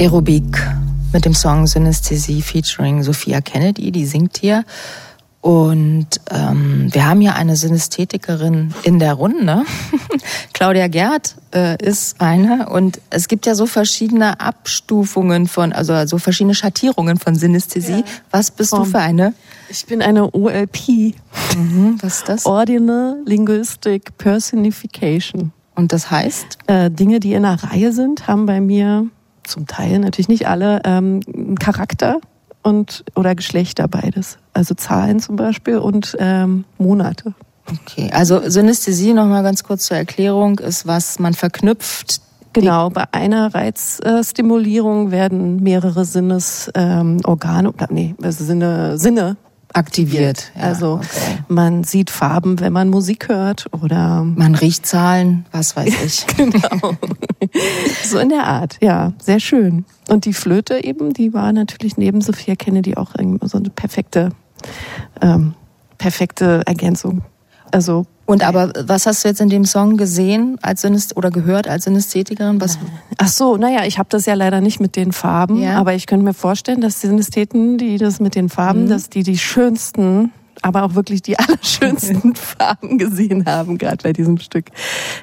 Aerobik mit dem Song Synästhesie featuring Sophia Kennedy, die singt hier. Und ähm, wir haben hier eine Synästhetikerin in der Runde. (laughs) Claudia Gerd äh, ist eine. Und es gibt ja so verschiedene Abstufungen von, also so verschiedene Schattierungen von Synästhesie. Was bist du Vom- für eine? Ich bin eine OLP, Mhm, was ist das? Ordinal Linguistic Personification. Und das heißt? Äh, Dinge, die in einer Reihe sind, haben bei mir zum Teil, natürlich nicht alle, ähm, Charakter und oder Geschlechter beides. Also Zahlen zum Beispiel und ähm, Monate. Okay, also Synästhesie, nochmal ganz kurz zur Erklärung, ist was man verknüpft. Genau, bei einer Reizstimulierung werden mehrere Sinnesorgane, ähm, oder nee, also Sinne, Sinne Aktiviert, ja, also okay. man sieht Farben, wenn man Musik hört oder Man riecht Zahlen, was weiß (laughs) ich. genau. (laughs) so in der Art, ja, sehr schön. Und die Flöte eben, die war natürlich neben Sophia Kennedy auch so eine perfekte, ähm, perfekte Ergänzung. Also Und aber was hast du jetzt in dem Song gesehen als Synäst oder gehört als Synästhetikerin? Was? Ach so, naja, ich habe das ja leider nicht mit den Farben, Ja. aber ich könnte mir vorstellen, dass die Synästheten, die das mit den Farben, dass die die schönsten, aber auch wirklich die (laughs) allerschönsten (laughs) Farben gesehen haben, gerade bei diesem Stück.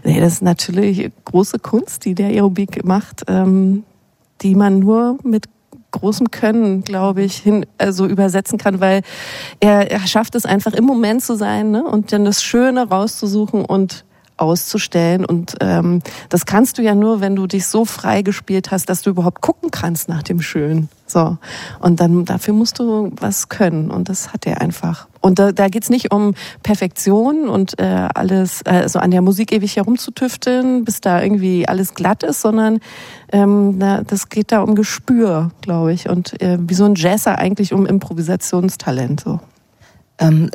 Nee, das ist natürlich große Kunst, die der Aerobik macht, ähm, die man nur mit großem Können, glaube ich, hin, also übersetzen kann, weil er, er schafft es einfach im Moment zu sein ne? und dann das Schöne rauszusuchen und auszustellen. Und ähm, das kannst du ja nur, wenn du dich so frei gespielt hast, dass du überhaupt gucken kannst nach dem Schönen. So. Und dann dafür musst du was können. Und das hat er einfach. Und da, da geht's nicht um Perfektion und äh, alles, also an der Musik ewig herumzutüfteln, bis da irgendwie alles glatt ist, sondern ähm, na, das geht da um Gespür, glaube ich. Und äh, wie so ein Jazzer eigentlich um Improvisationstalent. So. Ähm,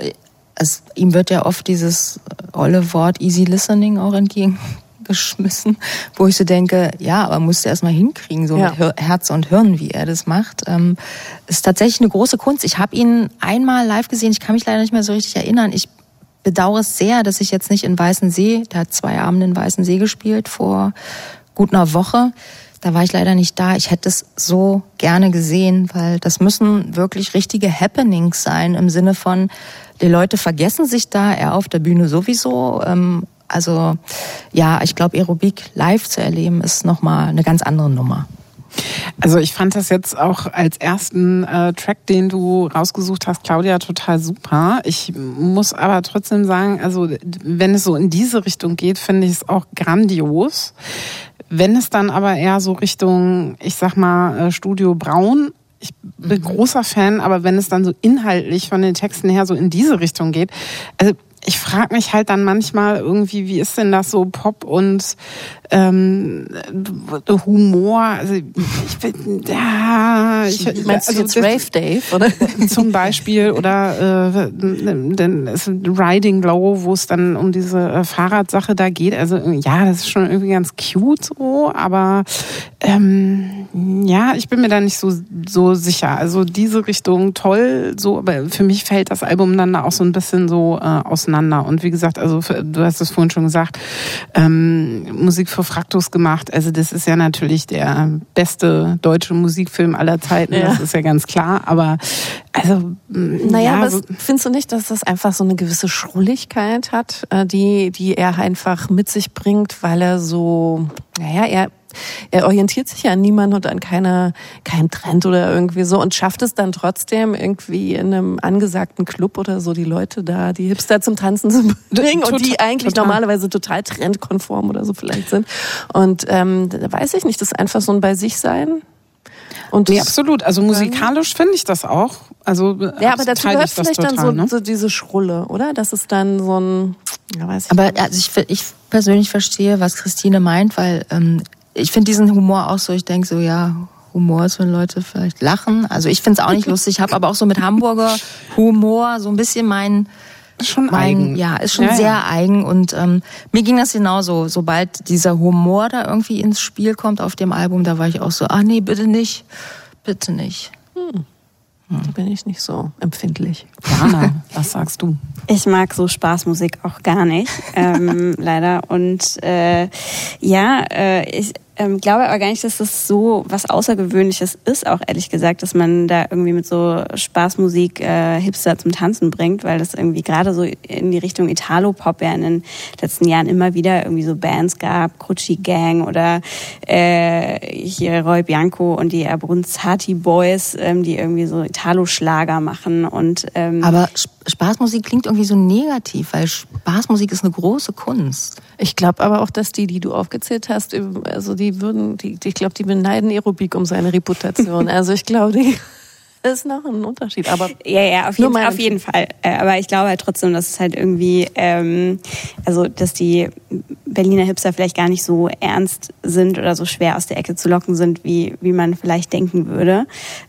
es, ihm wird ja oft dieses olle Wort Easy Listening auch entgegengeschmissen, (laughs) wo ich so denke, ja, aber musst du erst mal hinkriegen, so Ja. mit Hir- Herz und Hirn, wie er das macht. Ähm, ist tatsächlich eine große Kunst. Ich habe ihn einmal live gesehen, ich kann mich leider nicht mehr so richtig erinnern. Ich bedauere es sehr, dass ich jetzt nicht in Weißensee, der hat zwei Abende in Weißensee gespielt vor gut einer Woche. Da war ich leider nicht da. Ich hätte es so gerne gesehen, weil das müssen wirklich richtige Happenings sein im Sinne von, die Leute vergessen sich da, er auf der Bühne sowieso. Ähm, also ja, ich glaube, Aerobik live zu erleben ist nochmal eine ganz andere Nummer. Also ich fand das jetzt auch als ersten äh, Track, den du rausgesucht hast, Claudia, total super. Ich muss aber trotzdem sagen, also wenn es so in diese Richtung geht, finde ich es auch grandios. Wenn es dann aber eher so Richtung, ich sag mal, äh, Studio Braun, ich bin großer Fan, aber wenn es dann so inhaltlich von den Texten her so in diese Richtung geht, also ich frage mich halt dann manchmal irgendwie, wie ist denn das so Pop und ähm, Humor? Also ich bin, ja, ich, Meinst du also jetzt das- Rave Dave, oder? zum Beispiel oder äh, ist Riding Low, wo es dann um diese äh, Fahrradsache da geht. Also ja, das ist schon irgendwie ganz cute so, aber ähm, ja, ich bin mir da nicht so so sicher. Also diese Richtung toll, so, aber für mich fällt das Album dann da auch so ein bisschen so äh, auseinander. Und wie gesagt, also du hast es vorhin schon gesagt, ähm, Musik für Fraktus gemacht. Also das ist ja natürlich der beste deutsche Musikfilm aller Zeiten. Ja. Das ist ja ganz klar. Aber also Naja, ja, aber findest du nicht, dass das einfach so eine gewisse Schrulligkeit hat, äh, die, die er einfach mit sich bringt, weil er so, naja, er, er orientiert sich ja an niemanden und an keiner, keinem Trend oder irgendwie so und schafft es dann trotzdem irgendwie in einem angesagten Club oder so die Leute da, die Hipster zum Tanzen zu bringen und die eigentlich total. normalerweise total trendkonform oder so vielleicht sind. Und ähm, da weiß ich nicht, das ist einfach so ein bei sich sein. Und nee, absolut. Also musikalisch finde ich das auch. Also ja, aber dazu gehört vielleicht dann total, so, ne? so diese Schrulle, oder? Das ist dann so ein, ja, weiß ich Aber nicht. also ich, ich persönlich verstehe, was Christine meint, weil ähm, ich finde diesen Humor auch so, ich denke so, ja, Humor ist, wenn Leute vielleicht lachen. Also ich finde es auch nicht lustig, habe aber auch so mit Hamburger Humor so ein bisschen mein, schon mein eigen. ja, ist schon Ja, ja. sehr eigen und ähm, mir ging das genauso. Sobald dieser Humor da irgendwie ins Spiel kommt auf dem Album, da war ich auch so, ah nee, bitte nicht, bitte nicht. Da bin ich nicht so empfindlich. Jana, was sagst du? Ich mag so Spaßmusik auch gar nicht, ähm, (laughs) leider. Und äh, ja, äh, ich, ähm, glaube aber gar nicht, dass das so was Außergewöhnliches ist, auch ehrlich gesagt, dass man da irgendwie mit so Spaßmusik äh, Hipster zum Tanzen bringt, weil das irgendwie gerade so in die Richtung Italo-Pop ja in den letzten Jahren immer wieder irgendwie so Bands gab, Crucci Gang oder äh, hier Roy Bianco und die Abruzzati Boys, ähm, die irgendwie so Italo-Schlager machen und ähm, Aber Spaßmusik klingt irgendwie so negativ, weil Spaßmusik ist eine große Kunst. Ich glaube aber auch, dass die, die du aufgezählt hast, also die würden, die, ich glaube, die beneiden Aerobik um seine Reputation. (laughs) Also ich glaube, die (laughs) ist noch ein Unterschied. Aber Ja, ja, auf Nur jeden, auf jeden Fall. Äh, Aber ich glaube halt trotzdem, dass es halt irgendwie, ähm, also dass die Berliner Hipster vielleicht gar nicht so ernst sind oder so schwer aus der Ecke zu locken sind, wie, wie man vielleicht denken würde.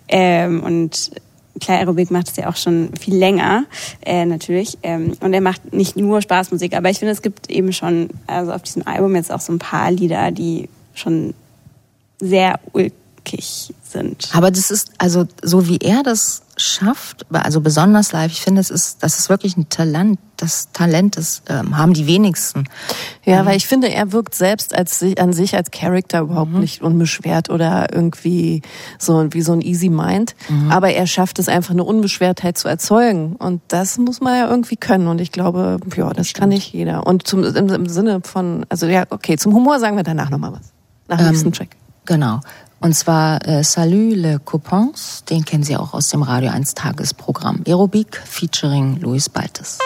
Ähm, und Klar, Aerobik macht es ja auch schon viel länger, äh, natürlich. Ähm, und er macht nicht nur Spaßmusik, aber ich finde, es gibt eben schon, also auf diesem Album jetzt auch so ein paar Lieder, die schon sehr ulkig sind. Aber das ist, also so wie er das schafft, also besonders live, ich finde, es ist, das ist wirklich ein Talent. Das Talent, das ähm, haben die wenigsten. Ja, weil ich finde, er wirkt selbst als an sich als Charakter überhaupt nicht unbeschwert oder irgendwie so wie so ein Easy Mind. Aber er schafft es einfach eine Unbeschwertheit zu erzeugen. Und das muss man ja irgendwie können. Und ich glaube, ja, das kann nicht jeder. Und zum, im, im Sinne von, also ja, okay, zum Humor sagen wir danach nochmal was. Nach dem nächsten Track. Genau. Und zwar äh, Salut le Coupons, den kennen Sie auch aus dem Radio 1 Tagesprogramm. Aerobik featuring Louis Baltes.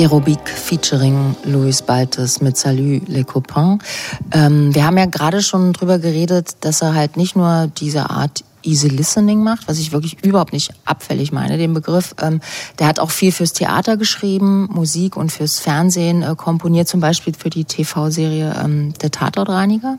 Aerobik featuring Louis Baltes mit Salut les Copains. Ähm, wir haben ja gerade schon drüber geredet, dass er halt nicht nur diese Art Easy Listening macht, was ich wirklich überhaupt nicht abfällig meine, den Begriff. Ähm, der hat auch viel fürs Theater geschrieben, Musik und fürs Fernsehen äh, komponiert, zum Beispiel für die TV-Serie ähm, Der Tatortreiniger.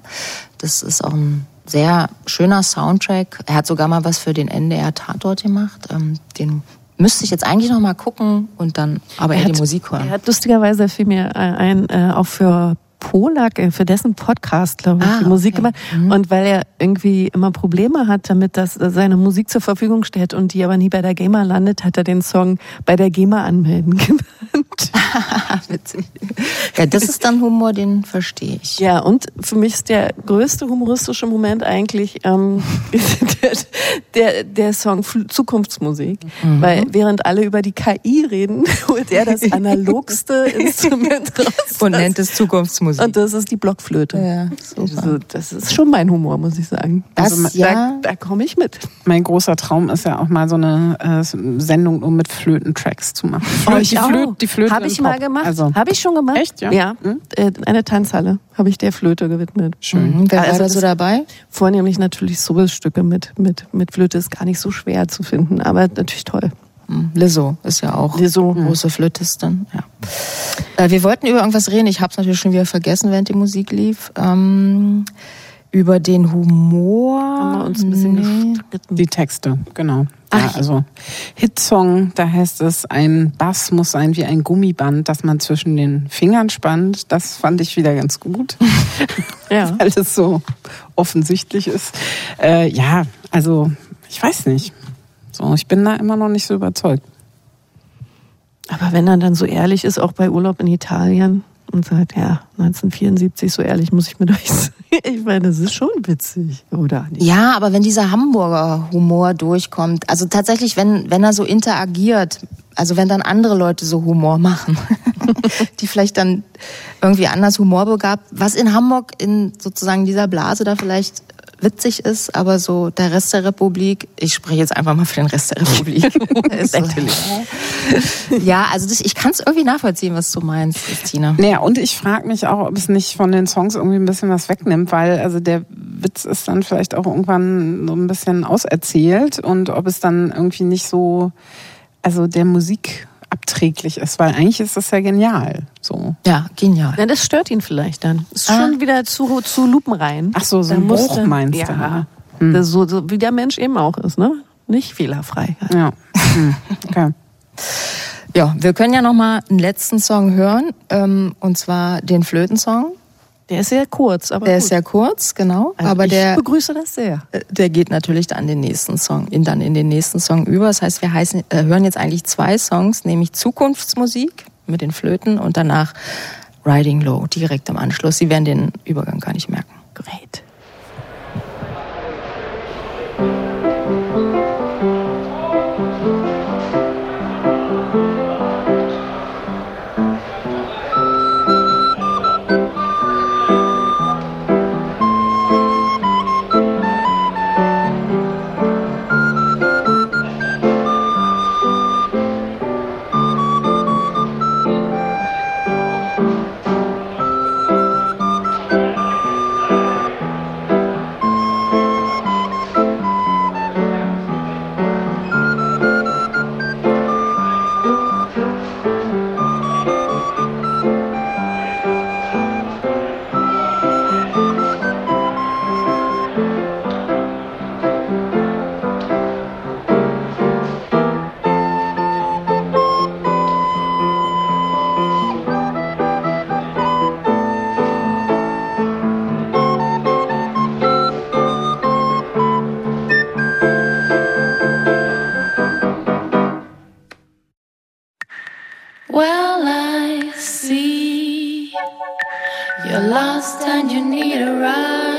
Das ist auch ein sehr schöner Soundtrack. Er hat sogar mal was für den NDR Tatort gemacht. Ähm, den müsste ich jetzt eigentlich noch mal gucken und dann aber eher die Musik hören. Er hat lustigerweise fiel mir äh, ein, äh, auch für Polak, äh, für dessen Podcast, glaube ich, Ah, die Musik okay. gemacht. Und weil er irgendwie immer Probleme hat damit, dass er seine Musik zur Verfügung stellt und die aber nie bei der GEMA landet, hat er den Song bei der GEMA anmelden (laughs) genannt. (laughs) Witzig. Ja, das ist dann Humor, den verstehe ich. Ja, und für mich ist der größte humoristische Moment eigentlich ähm, (laughs) der, der, der Song Zukunftsmusik. Mhm. Weil während alle über die KI reden, (laughs) holt er das analogste Instrument raus. Und nennt es Zukunftsmusik. Und das ist die Blockflöte. Ja, super. Also, das ist schon mein Humor, muss ich sagen. Das, also, ja. Da, da komme ich mit. Mein großer Traum ist ja auch mal so eine äh, Sendung nur mit Flötentracks zu machen. Oh, ich die, auch. Flöte, die Flöte Habe ich mal Pop. gemacht. Also, Habe ich schon gemacht. Echt, ja? Ja. Hm? Äh, Eine Tanzhalle habe ich der Flöte gewidmet. schön. Mhm, wer war Also da das- so dabei? Vornehmlich natürlich Soulstücke mit, mit, mit Flöte ist gar nicht so schwer zu finden, aber natürlich toll. Hm, Lizzo ist ja auch Lizzo. große Flötistin. Ja. Äh, wir wollten über irgendwas reden. Ich habe es natürlich schon wieder vergessen, während die Musik lief. Ähm, über den Humor. Haben wir uns ein bisschen Nee. gestritten. Die Texte, genau. Ja, Ach. also Hitsong, da heißt es, ein Bass muss sein wie ein Gummiband, das man zwischen den Fingern spannt. Das fand ich wieder ganz gut, (laughs) Ja. weil es so offensichtlich ist. Äh, ja, also ich weiß nicht. So, ich bin da immer noch nicht so überzeugt. Aber wenn er dann so ehrlich ist, auch bei Urlaub in Italien und sagt, ja, 1974, so ehrlich muss ich mit euch sein. Ich meine, das ist schon witzig, oder nicht? Ja, aber wenn dieser Hamburger Humor durchkommt, also tatsächlich, wenn, wenn er so interagiert, also wenn dann andere Leute so Humor machen, (laughs) die vielleicht dann irgendwie anders humorbegabt, was in Hamburg in sozusagen dieser Blase da vielleicht witzig ist, aber so der Rest der Republik, ich spreche jetzt einfach mal für den Rest der Republik. (laughs) ist so, ja, also das, ich kann es irgendwie nachvollziehen, was du meinst, Christina. Naja, und ich frage mich auch, ob es nicht von den Songs irgendwie ein bisschen was wegnimmt, weil also der Witz ist dann vielleicht auch irgendwann so ein bisschen auserzählt und ob es dann irgendwie nicht so, also der Musik abträglich ist, weil eigentlich ist das ja genial. So. Ja, genial. Ja, das stört ihn vielleicht dann. Ist Ah. schon wieder zu, zu lupenrein. Ach so, so ein muss Bruch dann- meinst du, Ja. ne? Das ist so, so wie der Mensch eben auch ist, ne? Nicht fehlerfrei. Ja. Hm, Okay. Ja, wir können ja noch mal einen letzten Song hören, ähm, und zwar den Flötensong. Der ist sehr kurz, aber Der gut. ist sehr kurz, genau, Also aber ich der begrüße das sehr. äh, der geht natürlich dann den nächsten Song, in, dann in den nächsten Song über. Das heißt, wir heißen, äh, hören jetzt eigentlich zwei Songs, nämlich Zukunftsmusik mit den Flöten und danach Riding Low direkt im Anschluss. Sie werden den Übergang gar nicht merken. Great. Lost and you need a ride.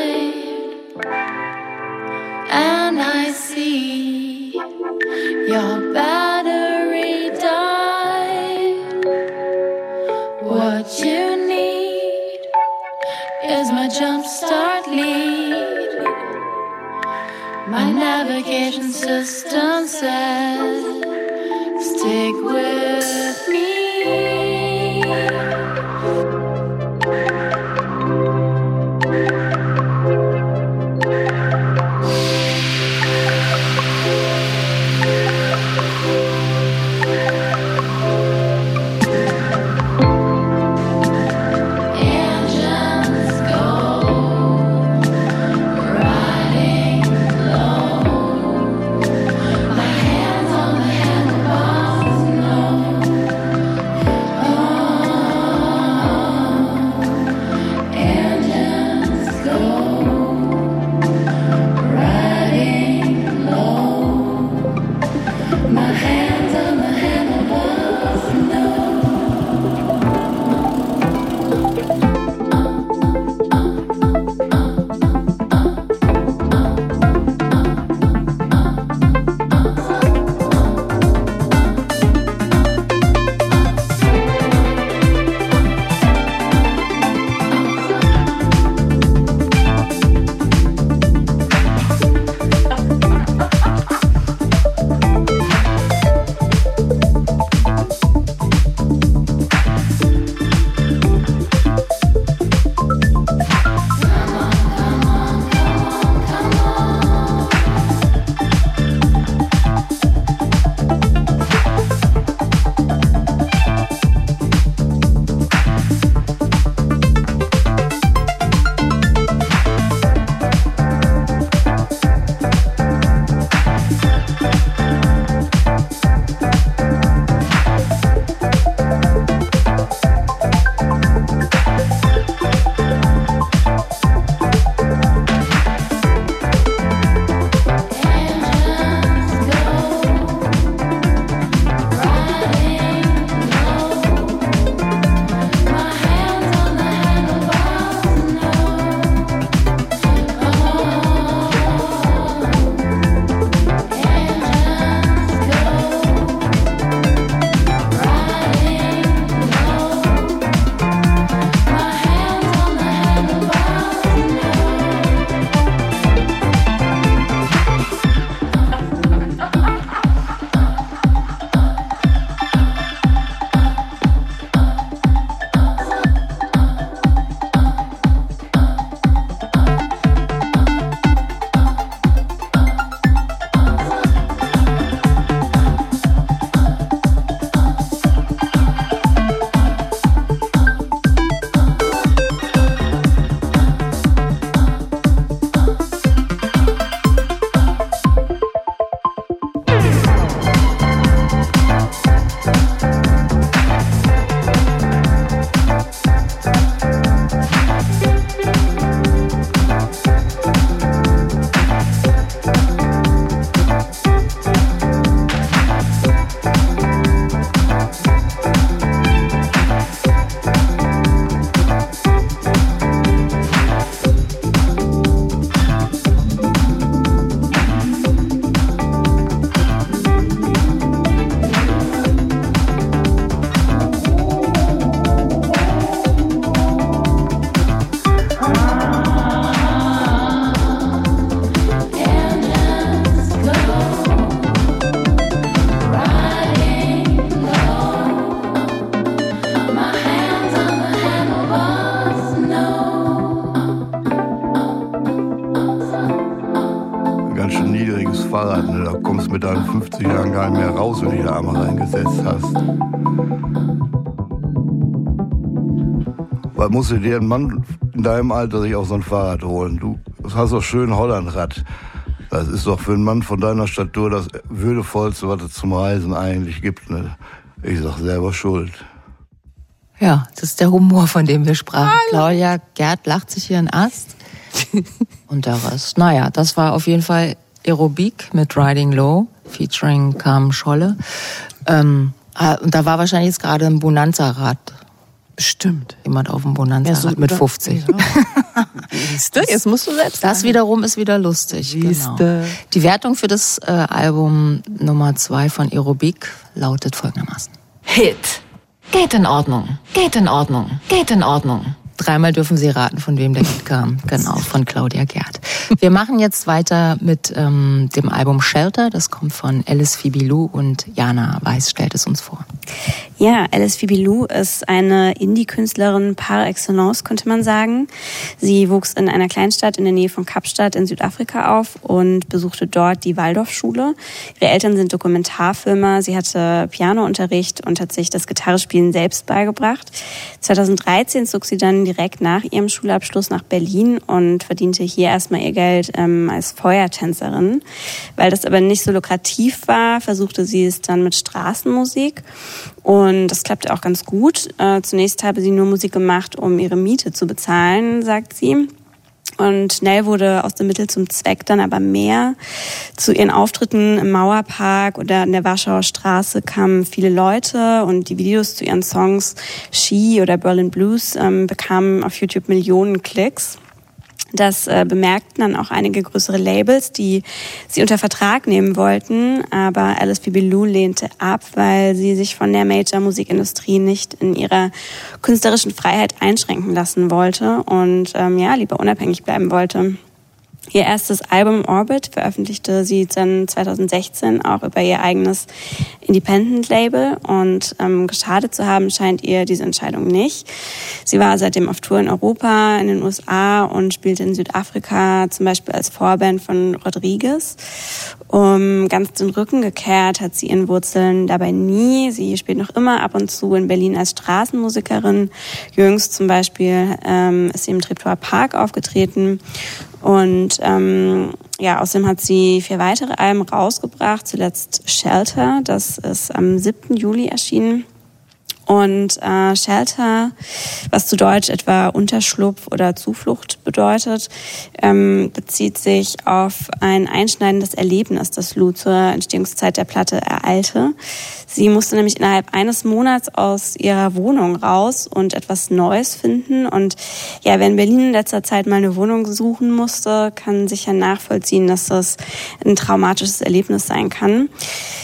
Musst du dir ein Mann in deinem Alter sich auch so ein Fahrrad holen? Du hast doch schön Hollandrad. Das ist doch für einen Mann von deiner Statur das würdevollste, was es zum Reisen eigentlich gibt. Ne? Ich sag selber schuld. Ja, das ist der Humor, von dem wir sprachen. Claudia Gerd lacht sich hier einen Ast. (laughs) Und der Rest, naja, das war auf jeden Fall Aerobik mit Riding Low, featuring Carmen Scholle. Ähm, ah, und da war wahrscheinlich jetzt gerade ein Bonanza-Rad. Bestimmt. Jemand auf dem Bonanza-Rad mit 50. (laughs) Siehste, jetzt musst du selbst. Das wiederum ist wieder lustig. Genau. Die Wertung für das äh, Album Nummer zwei von Aerobik lautet folgendermaßen. Hit. Geht in Ordnung. Geht in Ordnung. Geht in Ordnung. Dreimal dürfen Sie raten, von wem der Hit kam. (laughs) Genau, von Claudia Gerd. Wir machen jetzt weiter mit ähm, dem Album Shelter. Das kommt von Alice Fibilou und Jana Weiß stellt es uns vor. Ja, Alice Fibilou ist eine Indie-Künstlerin par excellence, könnte man sagen. Sie wuchs in einer Kleinstadt in der Nähe von Kapstadt in Südafrika auf und besuchte dort die Waldorfschule. Ihre Eltern sind Dokumentarfilmer. Sie hatte Pianounterricht und hat sich das Gitarrespielen selbst beigebracht. 2013 zog sie dann direkt nach ihrem Schulabschluss nach Berlin und verdiente hier erstmal ihr Geld ähm, als Feuertänzerin. Weil das aber nicht so lukrativ war, versuchte sie es dann mit Straßenmusik. Und das klappte auch ganz gut. Äh, zunächst habe sie nur Musik gemacht, um ihre Miete zu bezahlen, sagt sie. Und schnell wurde aus dem Mittel zum Zweck dann aber mehr. Zu ihren Auftritten im Mauerpark oder in der Warschauer Straße kamen viele Leute und die Videos zu ihren Songs She oder Berlin Blues ähm, bekamen auf YouTube Millionen Klicks. Das äh, bemerkten dann auch einige größere Labels, die sie unter Vertrag nehmen wollten. Aber Alice Bibelou lehnte ab, weil sie sich von der Major-Musikindustrie nicht in ihrer künstlerischen Freiheit einschränken lassen wollte und ähm, ja, lieber unabhängig bleiben wollte. Ihr erstes Album Orbit veröffentlichte sie dann 2016 auch über ihr eigenes Independent-Label und ähm, geschadet zu haben scheint ihr diese Entscheidung nicht. Sie war seitdem auf Tour in Europa, in den USA und spielte in Südafrika zum Beispiel als Vorband von Rodriguez. Um ganz den Rücken gekehrt hat sie ihren Wurzeln dabei nie. Sie spielt noch immer ab und zu in Berlin als Straßenmusikerin. Jüngst zum Beispiel ähm, ist sie im Treptower Park aufgetreten und ähm, ja, außerdem hat sie vier weitere Alben rausgebracht, zuletzt Shelter, das ist am 7. Juli erschienen. Und äh, Shelter, was zu Deutsch etwa Unterschlupf oder Zuflucht bedeutet, ähm, bezieht sich auf ein einschneidendes Erlebnis, das Lou zur Entstehungszeit der Platte ereilte. Sie musste nämlich innerhalb eines Monats aus ihrer Wohnung raus und etwas Neues finden. Und ja, wer in Berlin in letzter Zeit mal eine Wohnung suchen musste, kann sicher nachvollziehen, dass das ein traumatisches Erlebnis sein kann.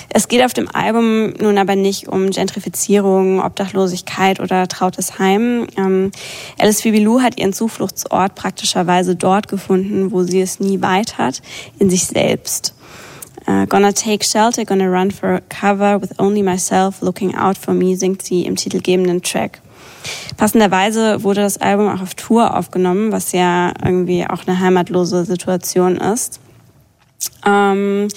Es geht auf dem Album nun aber nicht um Gentrifizierung, Obdachlosigkeit oder trautes Heim. Ähm, Alice Fibilou hat ihren Zufluchtsort praktischerweise dort gefunden, wo sie es nie weit hat, in sich selbst. Uh, gonna take shelter, gonna run for cover with only myself looking out for me, singt sie im titelgebenden Track. Passenderweise wurde das Album auch auf Tour aufgenommen, was ja irgendwie auch eine heimatlose Situation ist. Ähm,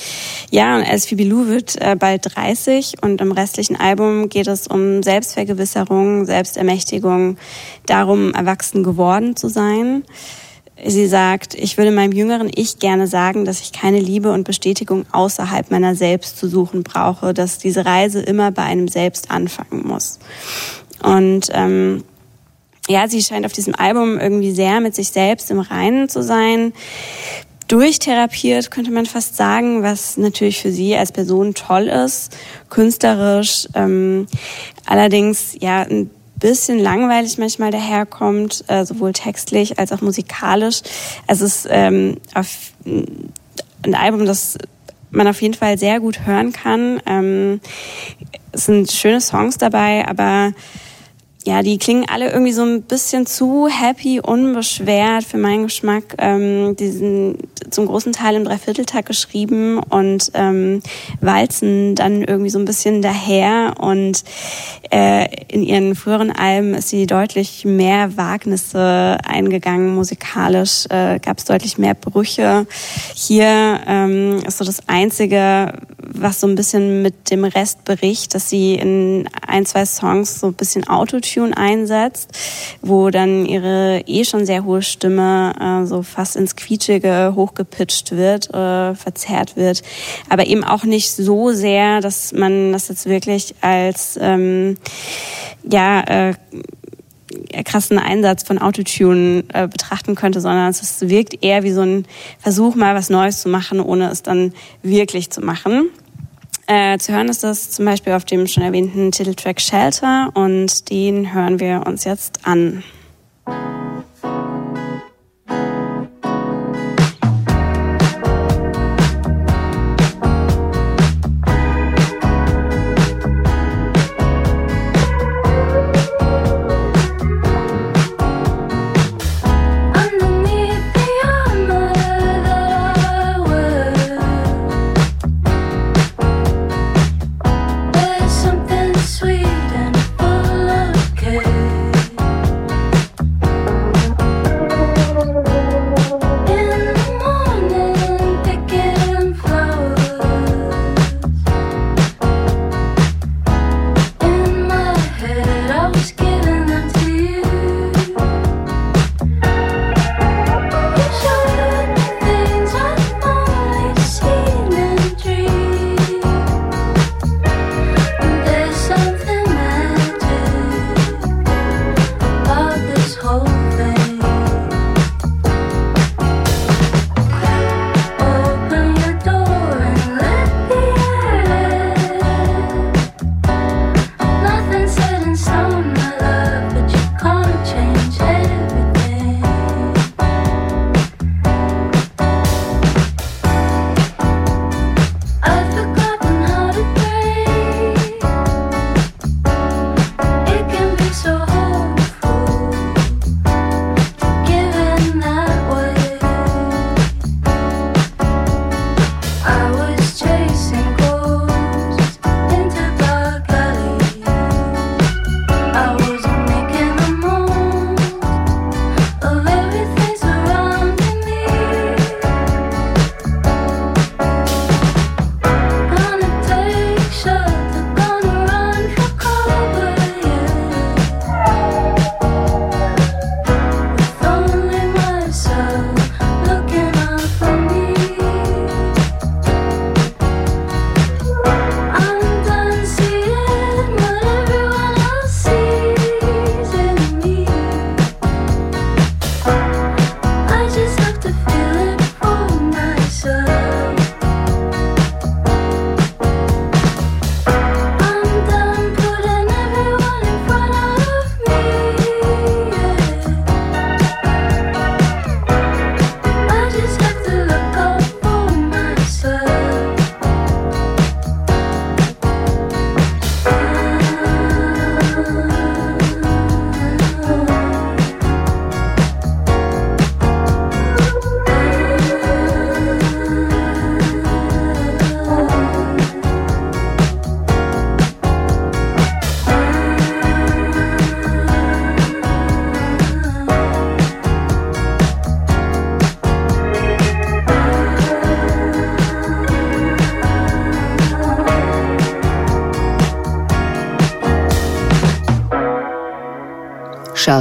ja, und Alice Fibilou wird äh, bald 30 und im restlichen Album geht es um Selbstvergewisserung, Selbstermächtigung, darum, erwachsen geworden zu sein. Sie sagt, ich würde meinem jüngeren Ich gerne sagen, dass ich keine Liebe und Bestätigung außerhalb meiner selbst zu suchen brauche, dass diese Reise immer bei einem selbst anfangen muss. Und ähm, ja, sie scheint auf diesem Album irgendwie sehr mit sich selbst im Reinen zu sein durchtherapiert, könnte man fast sagen, was natürlich für sie als Person toll ist, künstlerisch, ähm, allerdings ja ein bisschen langweilig manchmal daherkommt, äh, sowohl textlich als auch musikalisch. Es ist ähm, auf ein Album, das man auf jeden Fall sehr gut hören kann. Ähm, es sind schöne Songs dabei, aber ja, die klingen alle irgendwie so ein bisschen zu happy, unbeschwert für meinen Geschmack. Ähm, die sind zum großen Teil im Dreivierteltakt geschrieben und ähm, walzen dann irgendwie so ein bisschen daher. Und äh, in ihren früheren Alben ist sie deutlich mehr Wagnisse eingegangen musikalisch, äh, gab es deutlich mehr Brüche. Hier ähm, ist so das Einzige, was so ein bisschen mit dem Rest bricht, dass sie in ein, zwei Songs so ein bisschen Autotune einsetzt, wo dann ihre eh schon sehr hohe Stimme äh, so fast ins Quietschige hochgepitcht wird, äh, verzerrt wird, aber eben auch nicht so sehr, dass man das jetzt wirklich als ähm, ja äh, krassen Einsatz von Autotune äh, betrachten könnte, sondern es wirkt eher wie so ein Versuch, mal was Neues zu machen, ohne es dann wirklich zu machen. Äh, zu hören ist das zum Beispiel auf dem schon erwähnten Titeltrack Shelter und den hören wir uns jetzt an.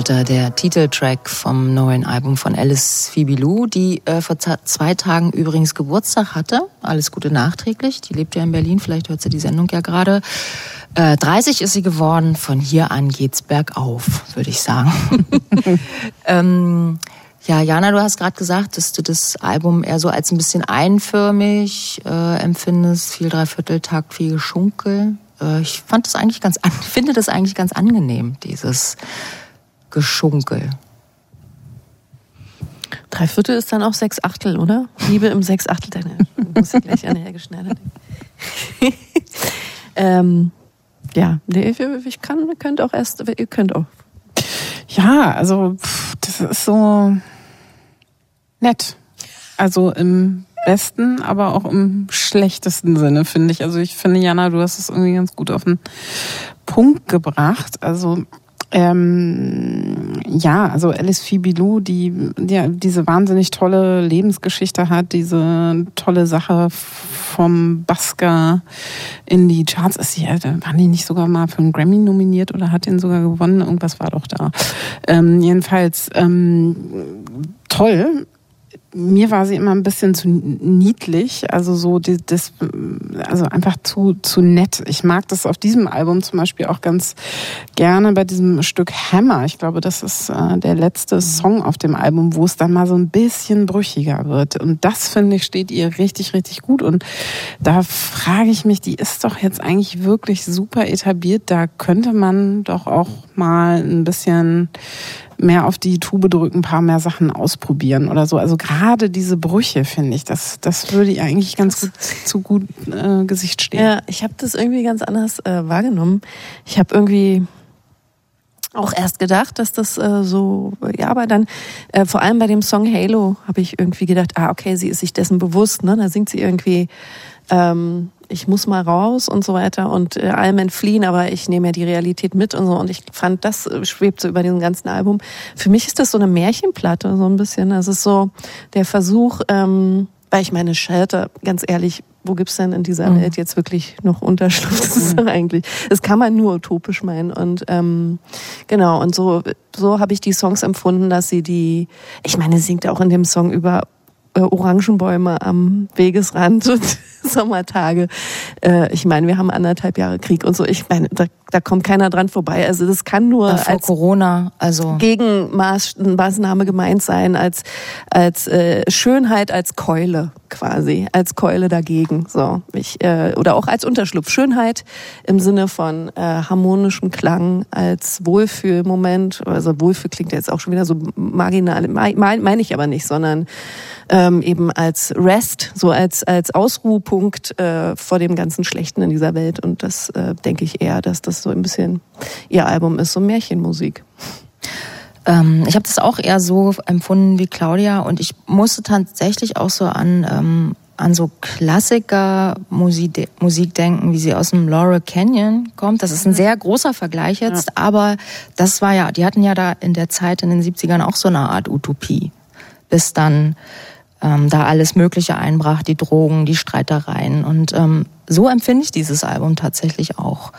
Shelter, der Titeltrack vom neuen Album von Alice Phoebe Lou, die äh, vor zwei Tagen übrigens Geburtstag hatte. Alles Gute nachträglich. Die lebt ja in Berlin, vielleicht hört sie die Sendung ja gerade. Äh, 30 ist sie geworden. Von hier an geht's bergauf, würde ich sagen. (laughs) ähm, ja, Jana, du hast gerade gesagt, dass du das Album eher so als ein bisschen einförmig äh, empfindest, viel Dreivierteltakt, viel Geschunkel. Äh, ich fand das eigentlich ganz, an, (laughs) finde das eigentlich ganz angenehm, dieses Geschunkel. Drei Viertel ist dann auch sechs Achtel, oder? Liebe im sechs Achtel. Deine, muss ja gleich Schneider denken. (laughs) ähm, Ja, nee, ich, ich kann, ihr könnt auch erst, ihr könnt auch. Ja, also pff, das ist so nett. Also im besten, aber auch im schlechtesten Sinne, finde ich. Also ich finde, Jana, du hast es irgendwie ganz gut auf den Punkt gebracht. Also ähm, ja, also Alice Fibilou, die, die diese wahnsinnig tolle Lebensgeschichte hat, diese tolle Sache vom Basker in die Charts. Ist sie, da waren die nicht sogar mal für einen Grammy nominiert oder hat den sogar gewonnen? Irgendwas war doch da. Ähm, jedenfalls ähm, toll mir war sie immer ein bisschen zu niedlich, also so die, das, also einfach zu zu nett. Ich mag das auf diesem Album zum Beispiel auch ganz gerne bei diesem Stück Hammer. Ich glaube, das ist äh, der letzte Song auf dem Album, wo es dann mal so ein bisschen brüchiger wird. Und das finde ich steht ihr richtig richtig gut. Und da frage ich mich, die ist doch jetzt eigentlich wirklich super etabliert. Da könnte man doch auch mal ein bisschen mehr auf die Tube drücken, ein paar mehr Sachen ausprobieren oder so. Also gerade diese Brüche, finde ich, das, das würde ihr eigentlich ganz gut zu gut äh, Gesicht stehen. Ja, ich habe das irgendwie ganz anders äh, wahrgenommen. Ich habe irgendwie auch erst gedacht, dass das äh, so, ja, aber dann äh, vor allem bei dem Song Halo habe ich irgendwie gedacht, ah, okay, sie ist sich dessen bewusst, ne? Da singt sie irgendwie, ähm, ich muss mal raus und so weiter und äh, allem entfliehen, aber ich nehme ja die Realität mit und so. Und ich fand, das äh, schwebt so über diesem ganzen Album. Für mich ist das so eine Märchenplatte, so ein bisschen. Es ist so der Versuch, ähm, weil ich meine, Shelter, ganz ehrlich, wo gibt's denn in dieser Welt jetzt wirklich noch Unterschlupf? Das ist doch eigentlich, das kann man nur utopisch meinen. Und ähm, genau, und so, so habe ich die Songs empfunden, dass sie die, ich meine, singt auch in dem Song über äh, Orangenbäume am Wegesrand und (laughs) Sommertage. Äh, ich meine, wir haben anderthalb Jahre Krieg und so. Ich meine, da, da kommt keiner dran vorbei. Also das kann nur Äh, vor als Corona, also Gegenmaßnahme gemeint sein, als, als äh, Schönheit als Keule quasi, als Keule dagegen. So, ich, äh, oder auch als Unterschlupf. Schönheit im Sinne von äh, harmonischem Klang, als Wohlfühlmoment. Also Wohlfühl klingt jetzt auch schon wieder so marginal, meine mein ich aber nicht, sondern ähm, eben als Rest, so als, als Ausruhpunkt äh, vor dem ganzen Schlechten in dieser Welt. Und das äh, denke ich eher, dass das so ein bisschen ihr Album ist, so Märchenmusik. Ähm, ich habe das auch eher so empfunden wie Claudia und ich musste tatsächlich auch so an, ähm, an so Klassiker Musik, Musik denken, wie sie aus dem Laurel Canyon kommt. Das ist ein sehr großer Vergleich jetzt, aber das war ja, die hatten ja da in der Zeit in den 70ern auch so eine Art Utopie, bis dann ähm, da alles Mögliche einbrach, die Drogen, die Streitereien und ähm, so empfinde ich dieses Album tatsächlich auch.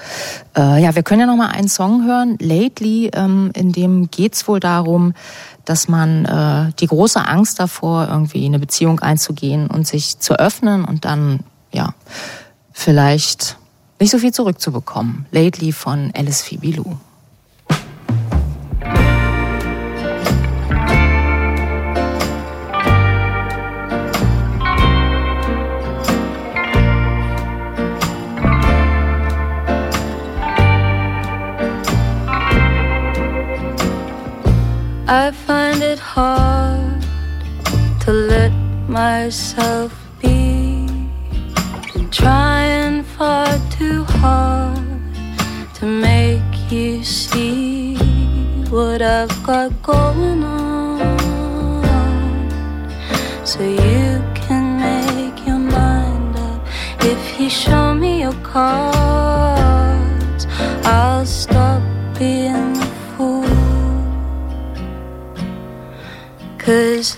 Äh, ja, wir können ja noch mal einen Song hören, Lately, ähm, in dem geht's wohl darum, dass man äh, die große Angst davor, irgendwie eine Beziehung einzugehen und sich zu öffnen und dann, ja, vielleicht nicht so viel zurückzubekommen. Lately von Alice Fibilou. I find it hard to let myself be. Been trying far too hard to make you see what I've got going on. So you can make your mind up if you show me your cards. Cause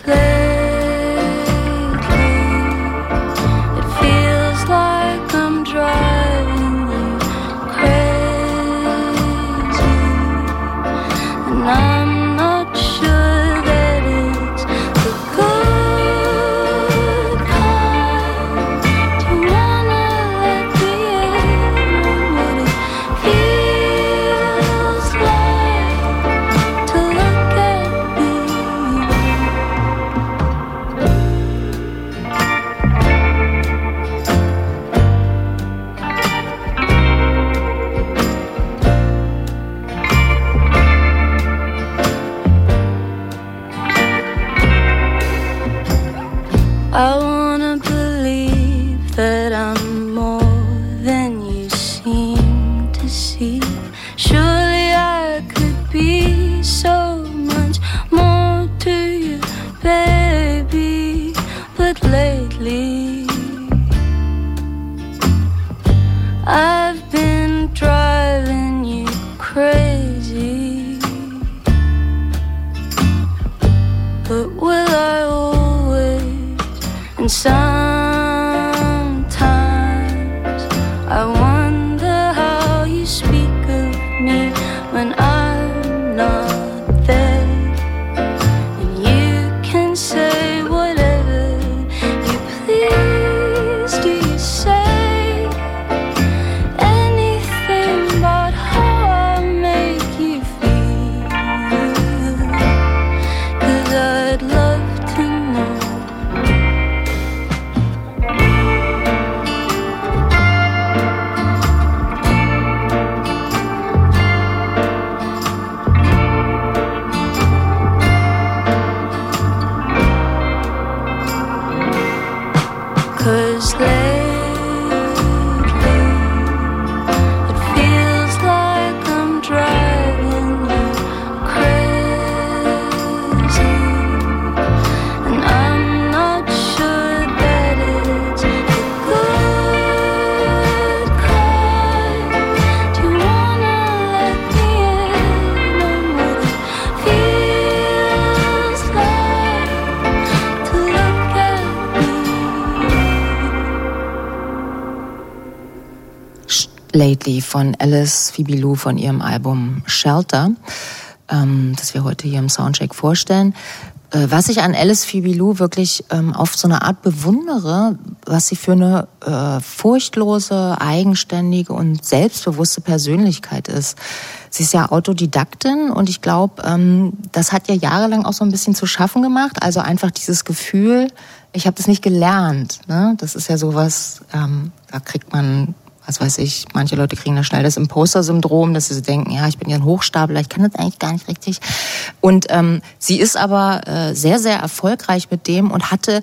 Lately von Alice Fibilou von ihrem Album Shelter, ähm, das wir heute hier im Soundcheck vorstellen. Äh, was ich an Alice Fibilou wirklich ähm, auf so eine Art bewundere, was sie für eine äh, furchtlose, eigenständige und selbstbewusste Persönlichkeit ist. Sie ist ja Autodidaktin und ich glaube, ähm, das hat ja jahrelang auch so ein bisschen zu schaffen gemacht. Also einfach dieses Gefühl, ich habe das nicht gelernt. Ne? Das ist ja sowas, ähm, da kriegt man was weiß ich, manche Leute kriegen da schnell das Imposter-Syndrom, dass sie denken, ja, ich bin ja ein Hochstapler, ich kann das eigentlich gar nicht richtig. Und ähm, sie ist aber äh, sehr, sehr erfolgreich mit dem und hatte,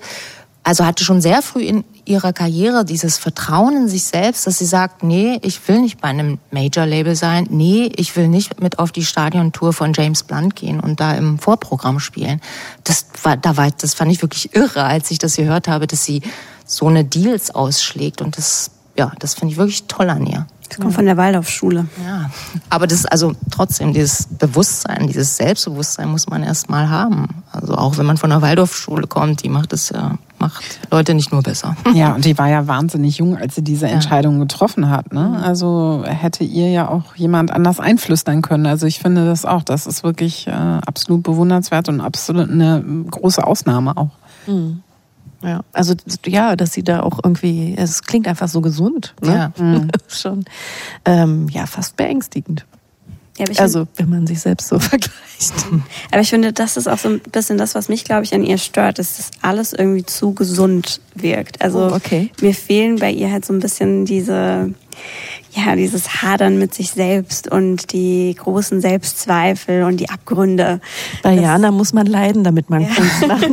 also hatte schon sehr früh in ihrer Karriere dieses Vertrauen in sich selbst, dass sie sagt, nee, ich will nicht bei einem Major-Label sein, nee, ich will nicht mit auf die Stadiontour von James Blunt gehen und da im Vorprogramm spielen. Das war, da war, das fand ich wirklich irre, als ich das gehört habe, dass sie so eine Deals ausschlägt und das ja, das finde ich wirklich toll an ihr. Das kommt von der Waldorfschule. Ja, aber das also trotzdem dieses Bewusstsein, dieses Selbstbewusstsein muss man erst mal haben. Also auch wenn man von der Waldorfschule kommt, die macht es ja macht Leute nicht nur besser. (laughs) Ja, und die war ja wahnsinnig jung, als sie diese Entscheidung getroffen hat. Ne? Also hätte ihr ja auch jemand anders einflüstern können. Also ich finde das auch, das ist wirklich äh, absolut bewundernswert und absolut eine große Ausnahme auch. Mhm. Ja, also ja, dass sie da auch irgendwie, es klingt einfach so gesund. Ne? Ja. (laughs) Mhm. Schon, ähm, ja, fast beängstigend. Ja, aber ich Also wenn man sich selbst so (laughs) vergleicht. Aber ich finde, das ist auch so ein bisschen das, was mich, glaube ich, an ihr stört, dass das alles irgendwie zu gesund wirkt. Also Oh, okay. mir fehlen bei ihr halt so ein bisschen diese, ja, dieses Hadern mit sich selbst und die großen Selbstzweifel und die Abgründe. Bei Das- Jana muss man leiden, damit man Kunst macht. (laughs)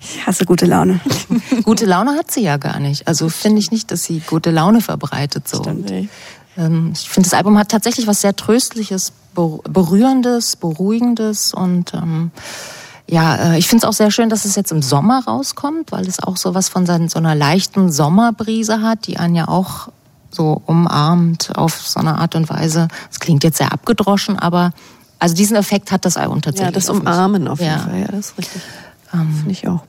Ich hasse gute Laune. Gute Laune hat sie ja gar nicht. Also finde ich nicht, dass sie gute Laune verbreitet so. Nee. Ähm, Ich finde, das Album hat tatsächlich was sehr Tröstliches, Ber- Berührendes, Beruhigendes und ähm, ja, äh, ich finde es auch sehr schön, dass es jetzt im Sommer rauskommt, weil es auch so was von so einer leichten Sommerbrise hat, die einen ja auch so umarmt auf so eine Art und Weise. Es klingt jetzt sehr abgedroschen, aber also diesen Effekt hat das Album tatsächlich. Ja, das auf mich. Umarmen auf jeden Ja. Fall, ja, das ist richtig. Ähm, Finde ich auch.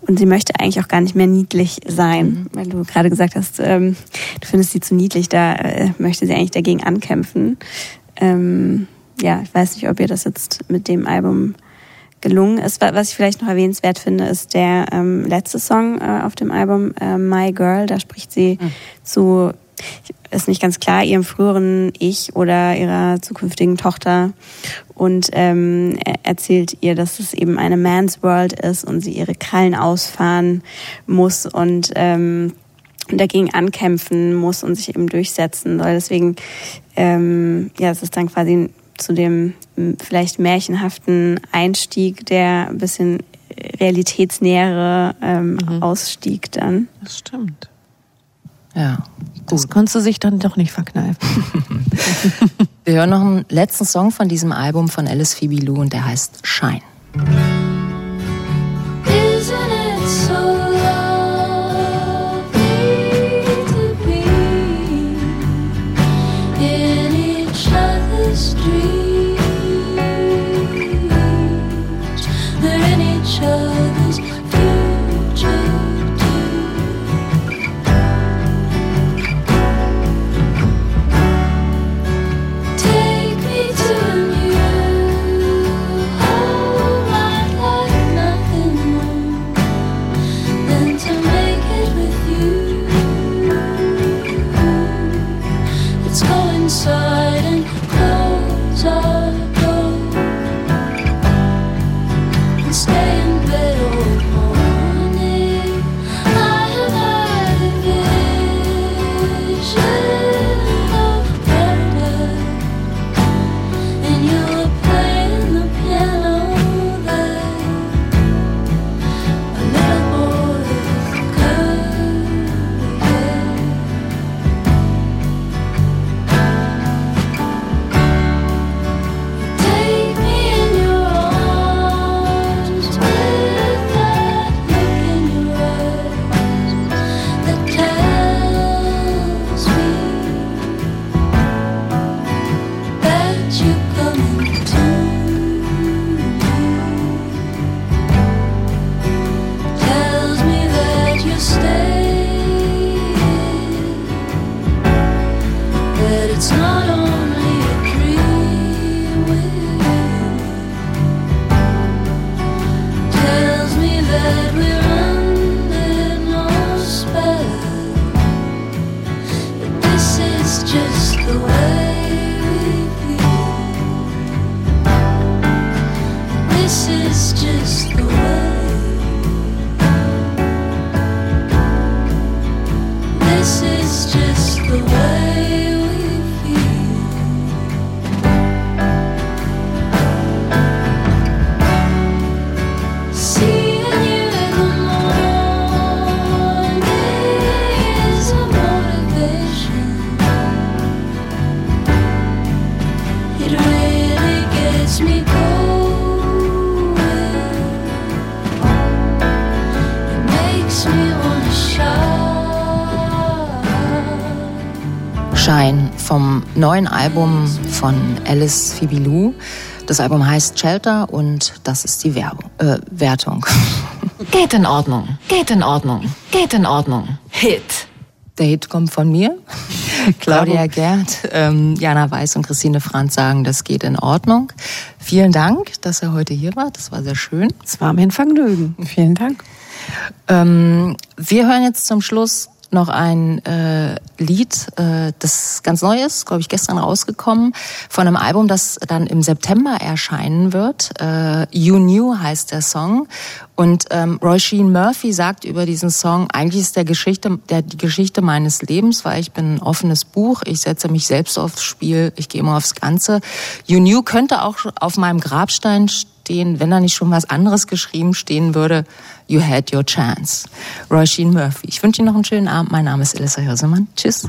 Und sie möchte eigentlich auch gar nicht mehr niedlich sein, weil du gerade gesagt hast, ähm, du findest sie zu niedlich, da äh, möchte sie eigentlich dagegen ankämpfen. Ähm, ja, ich weiß nicht, ob ihr das jetzt mit dem Album gelungen ist. Wa- Was ich vielleicht noch erwähnenswert finde, ist der ähm, letzte Song äh, auf dem Album, äh, My Girl. Da spricht sie zu, ist nicht ganz klar, ihrem früheren Ich oder ihrer zukünftigen Tochter und ähm, er erzählt ihr, dass es eben eine Man's World ist und sie ihre Krallen ausfahren muss und ähm, dagegen ankämpfen muss und sich eben durchsetzen soll. Deswegen, ähm, ja, es ist dann quasi zu dem m, vielleicht märchenhaften Einstieg, der ein bisschen realitätsnähere ähm, Ausstieg dann. Das stimmt. Ja. Das konntest du sich dann doch nicht verkneifen. (laughs) Wir hören noch einen letzten Song von diesem Album von Alice Phoebe Lou und der heißt Shine. Neuen Album von Alice Phoebe Lou. Das Album heißt Shelter und das ist die Werbung, äh, Wertung. (laughs) Geht in Ordnung. Geht in Ordnung. Geht in Ordnung. Hit. Der Hit kommt von mir. (laughs) Claudia Gerd, ähm, Jana Weiß und Christine Franz sagen, das geht in Ordnung. Vielen Dank, dass er heute hier war. Das war sehr schön. Es war mir ein Vergnügen. Vielen Dank. Ähm, wir hören jetzt zum Schluss noch ein äh, Lied, äh, das ganz neu ist, glaube ich, gestern rausgekommen, von einem Album, das dann im September erscheinen wird. Äh, you Knew heißt der Song. Und ähm, Roy Sheen Murphy sagt über diesen Song, eigentlich ist der Geschichte, der die Geschichte meines Lebens, weil ich bin ein offenes Buch, ich setze mich selbst aufs Spiel, ich gehe immer aufs Ganze. You Knew könnte auch auf meinem Grabstein stehen, wenn da nicht schon was anderes geschrieben stehen würde. You had your chance. Roy Sheen Murphy. Ich wünsche Ihnen noch einen schönen Abend. Mein Name ist Elissa Hirsemann. Tschüss.